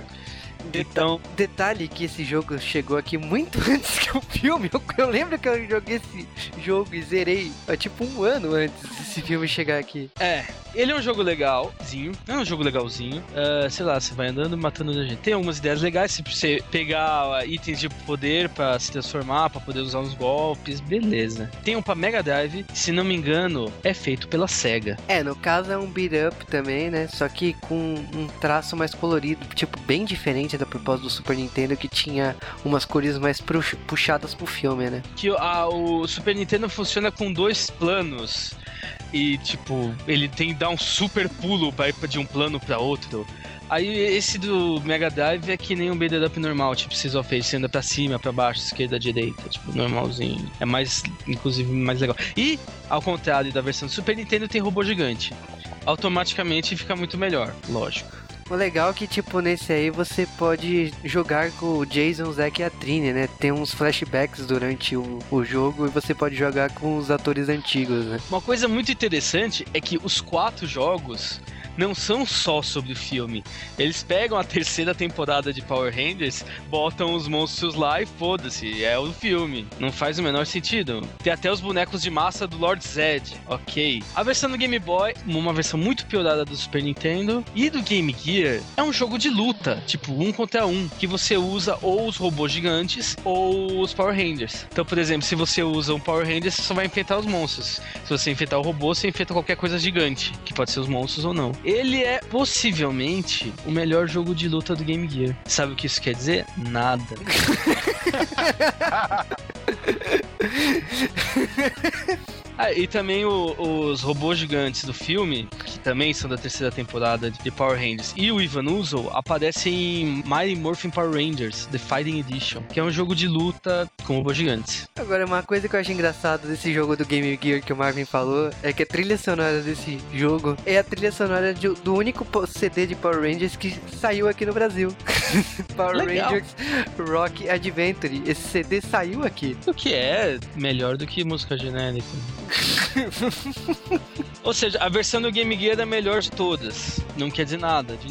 Então, Detalhe que esse jogo chegou aqui muito antes que o filme. Eu, eu lembro que eu joguei esse jogo e zerei é, tipo um ano antes desse filme chegar aqui. é, ele é um jogo legalzinho, é um jogo legalzinho. Ah, sei lá, você vai andando matando a gente. Tem algumas ideias legais, se você pegar ah, itens de poder pra se transformar, pra poder usar uns golpes, beleza. Tem um pra Mega Drive, se não me engano, é feito pela SEGA. É, no caso é um beat up também, né? Só que com um traço mais colorido, tipo, bem diferente da proposta do Super Nintendo, que tinha umas cores mais puxadas pro filme, né? que a- o Super Nintendo funciona com dois planos e tipo ele tem que dar um super pulo para ir de um plano para outro. Aí esse do Mega Drive é que nem um beat up normal, tipo Seas of Fate, você anda pra cima, pra baixo, esquerda, direita, tipo normalzinho. É mais, inclusive, mais legal. E, ao contrário da versão do Super Nintendo, tem robô gigante. Automaticamente fica muito melhor, lógico. O legal é que, tipo, nesse aí você pode jogar com o Jason, o Zack e a Trini, né? Tem uns flashbacks durante o, o jogo e você pode jogar com os atores antigos, né? Uma coisa muito interessante é que os quatro jogos não são só sobre o filme. Eles pegam a terceira temporada de Power Rangers, botam os monstros lá e foda-se, é o filme. Não faz o menor sentido. Tem até os bonecos de massa do Lord Zed, ok. A versão do Game Boy, uma versão muito piorada do Super Nintendo, e do Game Gear, é um jogo de luta, tipo um contra um, que você usa ou os robôs gigantes ou os Power Rangers. Então, por exemplo, se você usa um Power Ranger, você só vai enfrentar os monstros. Se você enfrentar o robô, você enfrenta qualquer coisa gigante, que pode ser os monstros ou não. Ele é possivelmente o melhor jogo de luta do Game Gear. Sabe o que isso quer dizer? Nada. Ah, e também o- os robôs gigantes do filme, que também são da terceira temporada de Power Rangers, e o Ivan Uso aparecem em Mighty Morphin Power Rangers, The Fighting Edition, que é um jogo de luta com robôs gigantes. Agora, uma coisa que eu acho engraçado desse jogo do Game Gear que o Marvin falou é que a trilha sonora desse jogo é a trilha sonora de- do único CD de Power Rangers que saiu aqui no Brasil. Power Legal. Rangers Rock Adventure. Esse CD saiu aqui. O que é melhor do que música genérica. Ou seja, a versão do Game Gear é a melhor de todas. Não quer dizer nada. De.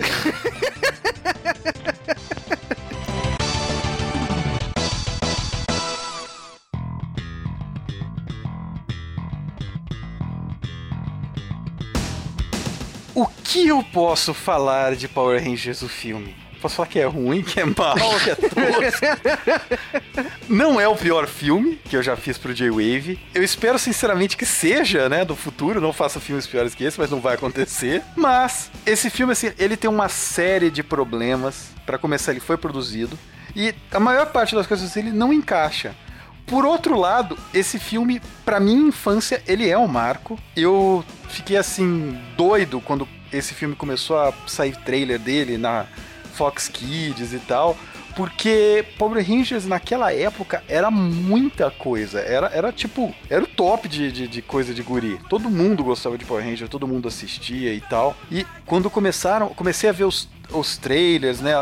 O que eu posso falar de Power Rangers o filme? Posso falar que é ruim, que é mal, que é tosco. Não é o pior filme que eu já fiz pro J-Wave. Eu espero sinceramente que seja, né, do futuro. Não faça filmes piores que esse, mas não vai acontecer. Mas esse filme, assim, ele tem uma série de problemas. Pra começar, ele foi produzido. E a maior parte das coisas ele não encaixa. Por outro lado, esse filme, pra minha infância, ele é um marco. Eu fiquei assim, doido quando esse filme começou a sair trailer dele na Fox Kids e tal. Porque Power Rangers naquela época era muita coisa. Era, era tipo, era o top de, de, de coisa de guri. Todo mundo gostava de Power Rangers, todo mundo assistia e tal. E quando começaram, comecei a ver os, os trailers, né?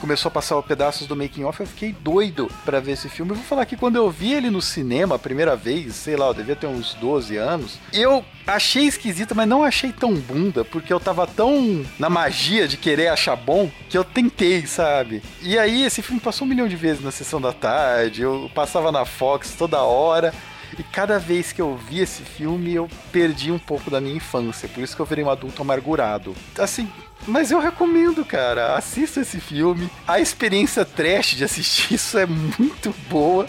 começou a passar pedaços do making off, eu fiquei doido pra ver esse filme. Eu vou falar que quando eu vi ele no cinema a primeira vez, sei lá, eu devia ter uns 12 anos, eu achei esquisito, mas não achei tão bunda, porque eu tava tão na magia de querer achar bom que eu tentei, sabe? E aí esse filme passou um milhão de vezes na sessão da tarde, eu passava na Fox toda hora. E cada vez que eu vi esse filme, eu perdi um pouco da minha infância. Por isso que eu virei um adulto amargurado. Assim, mas eu recomendo, cara. Assista esse filme. A experiência trash de assistir isso é muito boa.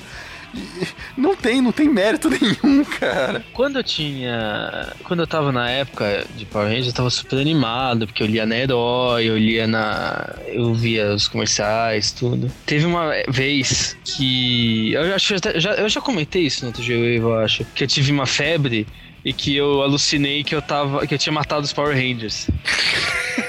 E não tem, não tem mérito nenhum, cara. Quando eu tinha. Quando eu tava na época de Power Rangers, eu tava super animado, porque eu lia na Herói, eu lia na. Eu via os comerciais, tudo. Teve uma vez que. Eu acho eu já, eu já comentei isso no outro G-Wave, eu acho. Que eu tive uma febre e que eu alucinei que eu tava. que eu tinha matado os Power Rangers.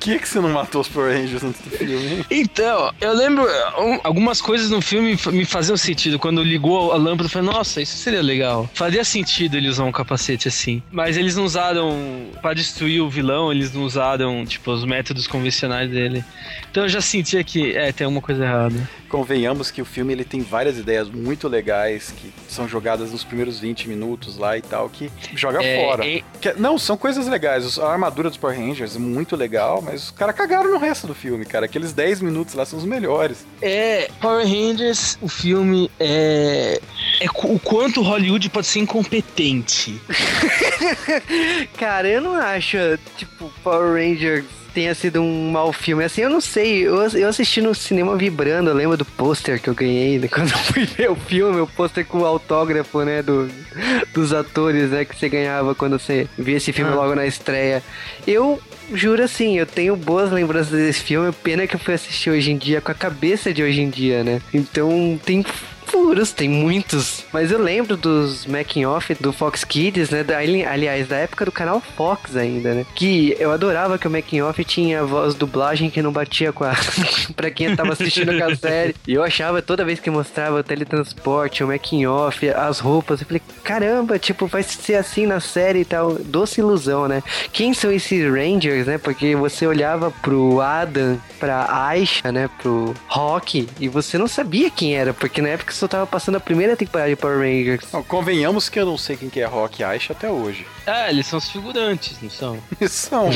que, que você não matou os Power Rangers antes do filme? Então, eu lembro, um, algumas coisas no filme me faziam sentido. Quando ligou a lâmpada, eu falei, nossa, isso seria legal. Faria sentido ele usar um capacete assim. Mas eles não usaram, pra destruir o vilão, eles não usaram, tipo, os métodos convencionais dele. Então eu já sentia que, é, tem alguma coisa errada. Convenhamos que o filme ele tem várias ideias muito legais que são jogadas nos primeiros 20 minutos lá e tal, que joga É, fora. é- Que- não, são coisas legais. A armadura dos Power Rangers é muito legal, mas os caras cagaram no resto do filme, cara. Aqueles 10 minutos lá são os melhores. É, Power Rangers, o filme é. É o quanto Hollywood pode ser incompetente. Cara, eu não acho, tipo, Power Rangers tenha sido um mau filme. Assim, eu não sei. Eu, eu assisti no cinema vibrando. Eu lembro do pôster que eu ganhei né, quando eu fui ver o filme. O pôster com o autógrafo, né? Do, dos atores, né? Que você ganhava quando você via esse filme logo na estreia. Eu juro assim, eu tenho boas lembranças desse filme. Pena que eu fui assistir hoje em dia com a cabeça de hoje em dia, né? Então tem furos, tem muitos. Mas eu lembro dos making off do Fox Kids, né? Da, ali- aliás, da época do canal Fox ainda, né? Que eu adorava que o making off tinha voz dublagem que não batia com a. pra quem tava assistindo a série. E eu achava toda vez que mostrava o teletransporte, o making off, as roupas, eu falei, caramba, tipo, vai ser assim na série e tal. Doce ilusão, né? Quem são esses Rangers, né? Porque você olhava pro Adam, pra Aisha, né? Pro Rock, e você não sabia quem era, porque na época só tava passando a primeira temporada de Power Rangers. Não, convenhamos que eu não sei quem que é Rock e Aisha até hoje. É, eles são os figurantes, não são? São.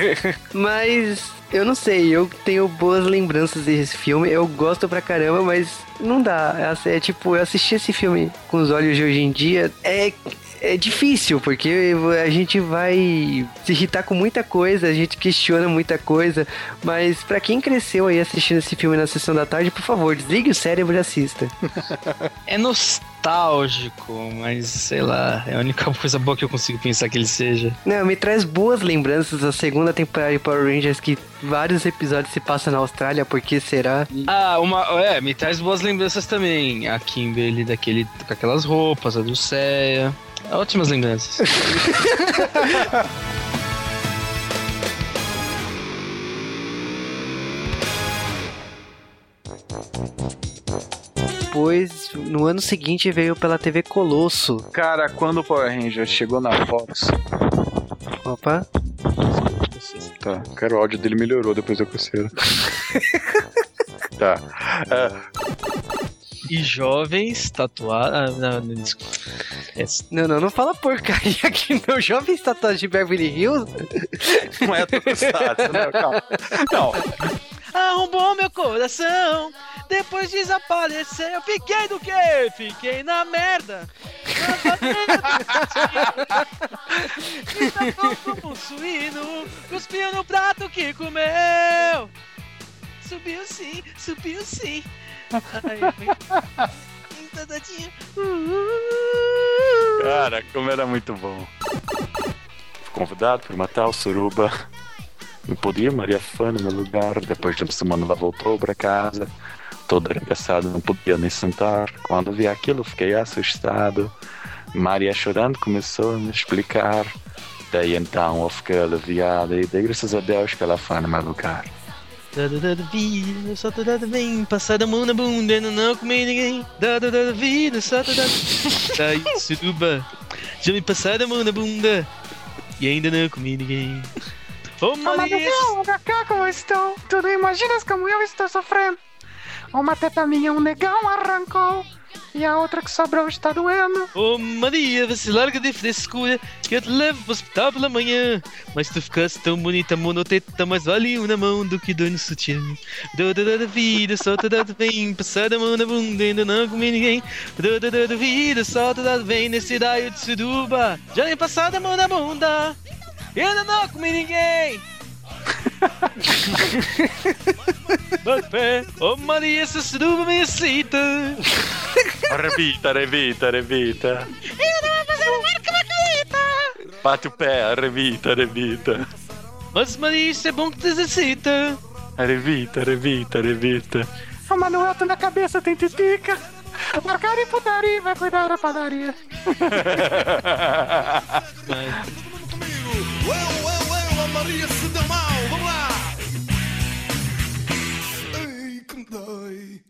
Mas eu não sei, eu tenho boas lembranças desse filme, eu gosto pra caramba, mas não dá. É, é tipo, eu assisti esse filme com os olhos de hoje em dia, é. É difícil, porque a gente vai se irritar com muita coisa, a gente questiona muita coisa, mas pra quem cresceu aí assistindo esse filme na sessão da tarde, por favor, desligue o cérebro e assista. É nostálgico, mas sei lá, é a única coisa boa que eu consigo pensar que ele seja. Não, me traz boas lembranças da segunda temporada de Power Rangers que vários episódios se passam na Austrália, por que será? Ah, uma. É, me traz boas lembranças também. A Kimberly daquele, com aquelas roupas, a Dulceia. Ótimas lembranças. Depois, no ano seguinte, veio pela TV Colosso. Cara, quando o Power Ranger chegou na Fox. Opa. Tá, cara, o áudio dele melhorou depois da coceira. tá. É, E jovens tatuados. Ah, não, não, desculpa. Não, não, não fala porcaria aqui, meu jovem tatuagem de Beverly Hills. não é tokusatsu, né? Calma. Não, Arrombou meu coração, depois desapareceu. Eu fiquei do quê? Fiquei na merda. Então como um suíno, cuspiu no prato que comeu. Subiu sim, subiu sim. Ai, bem- Tadadinho. Cara, como era muito bom. Fui convidado para matar o Suruba. Não podia, Maria Fã no meu lugar. Depois de uma semana ela voltou para casa. Toda arregaçada, não podia nem sentar. Quando vi aquilo, fiquei assustado. Maria chorando começou a me explicar. Daí então eu fiquei aliviado e dei graças a Deus que ela foi no meu lugar. Dada vida, só tá dada bem, passada a mão na bunda, não, não comi ninguém. Dada dada vida, só tá dada. Daí, suruba, já me passaram a mão na bunda e ainda não comi ninguém. Ô Maria, Olha cá como estou. Tu não imaginas como eu estou sofrendo. Uma teta minha um negão arrancou. E a outra que sobrou está doendo. ô Maria, você larga de frescura que eu te levo pro hospital pela manhã. Mas tu ficaste tão bonita, monoteta, mais vale um na mão do que dois no sutiã. Dada dada vida, só tá dado bem, passada a mão na bunda, ainda não comi ninguém. Dada dada vida, só tá dado bem nesse raio de suruba. Já nem passada a mão na bunda, ainda não comi ninguém. Bate pé, ô Maria, essa suruba me excita. Revita, revita, revita. Eu não vou fazer um ar com uma caleta. Bate o pé, revita, revita. Mas Maria, isso é bom que te exercita. Revita, revita, revita. O Manuel tá na cabeça, tem titica. Marcar em putaria vai cuidar da padaria. Eu, eu, eu, a Maria se deu mal. thy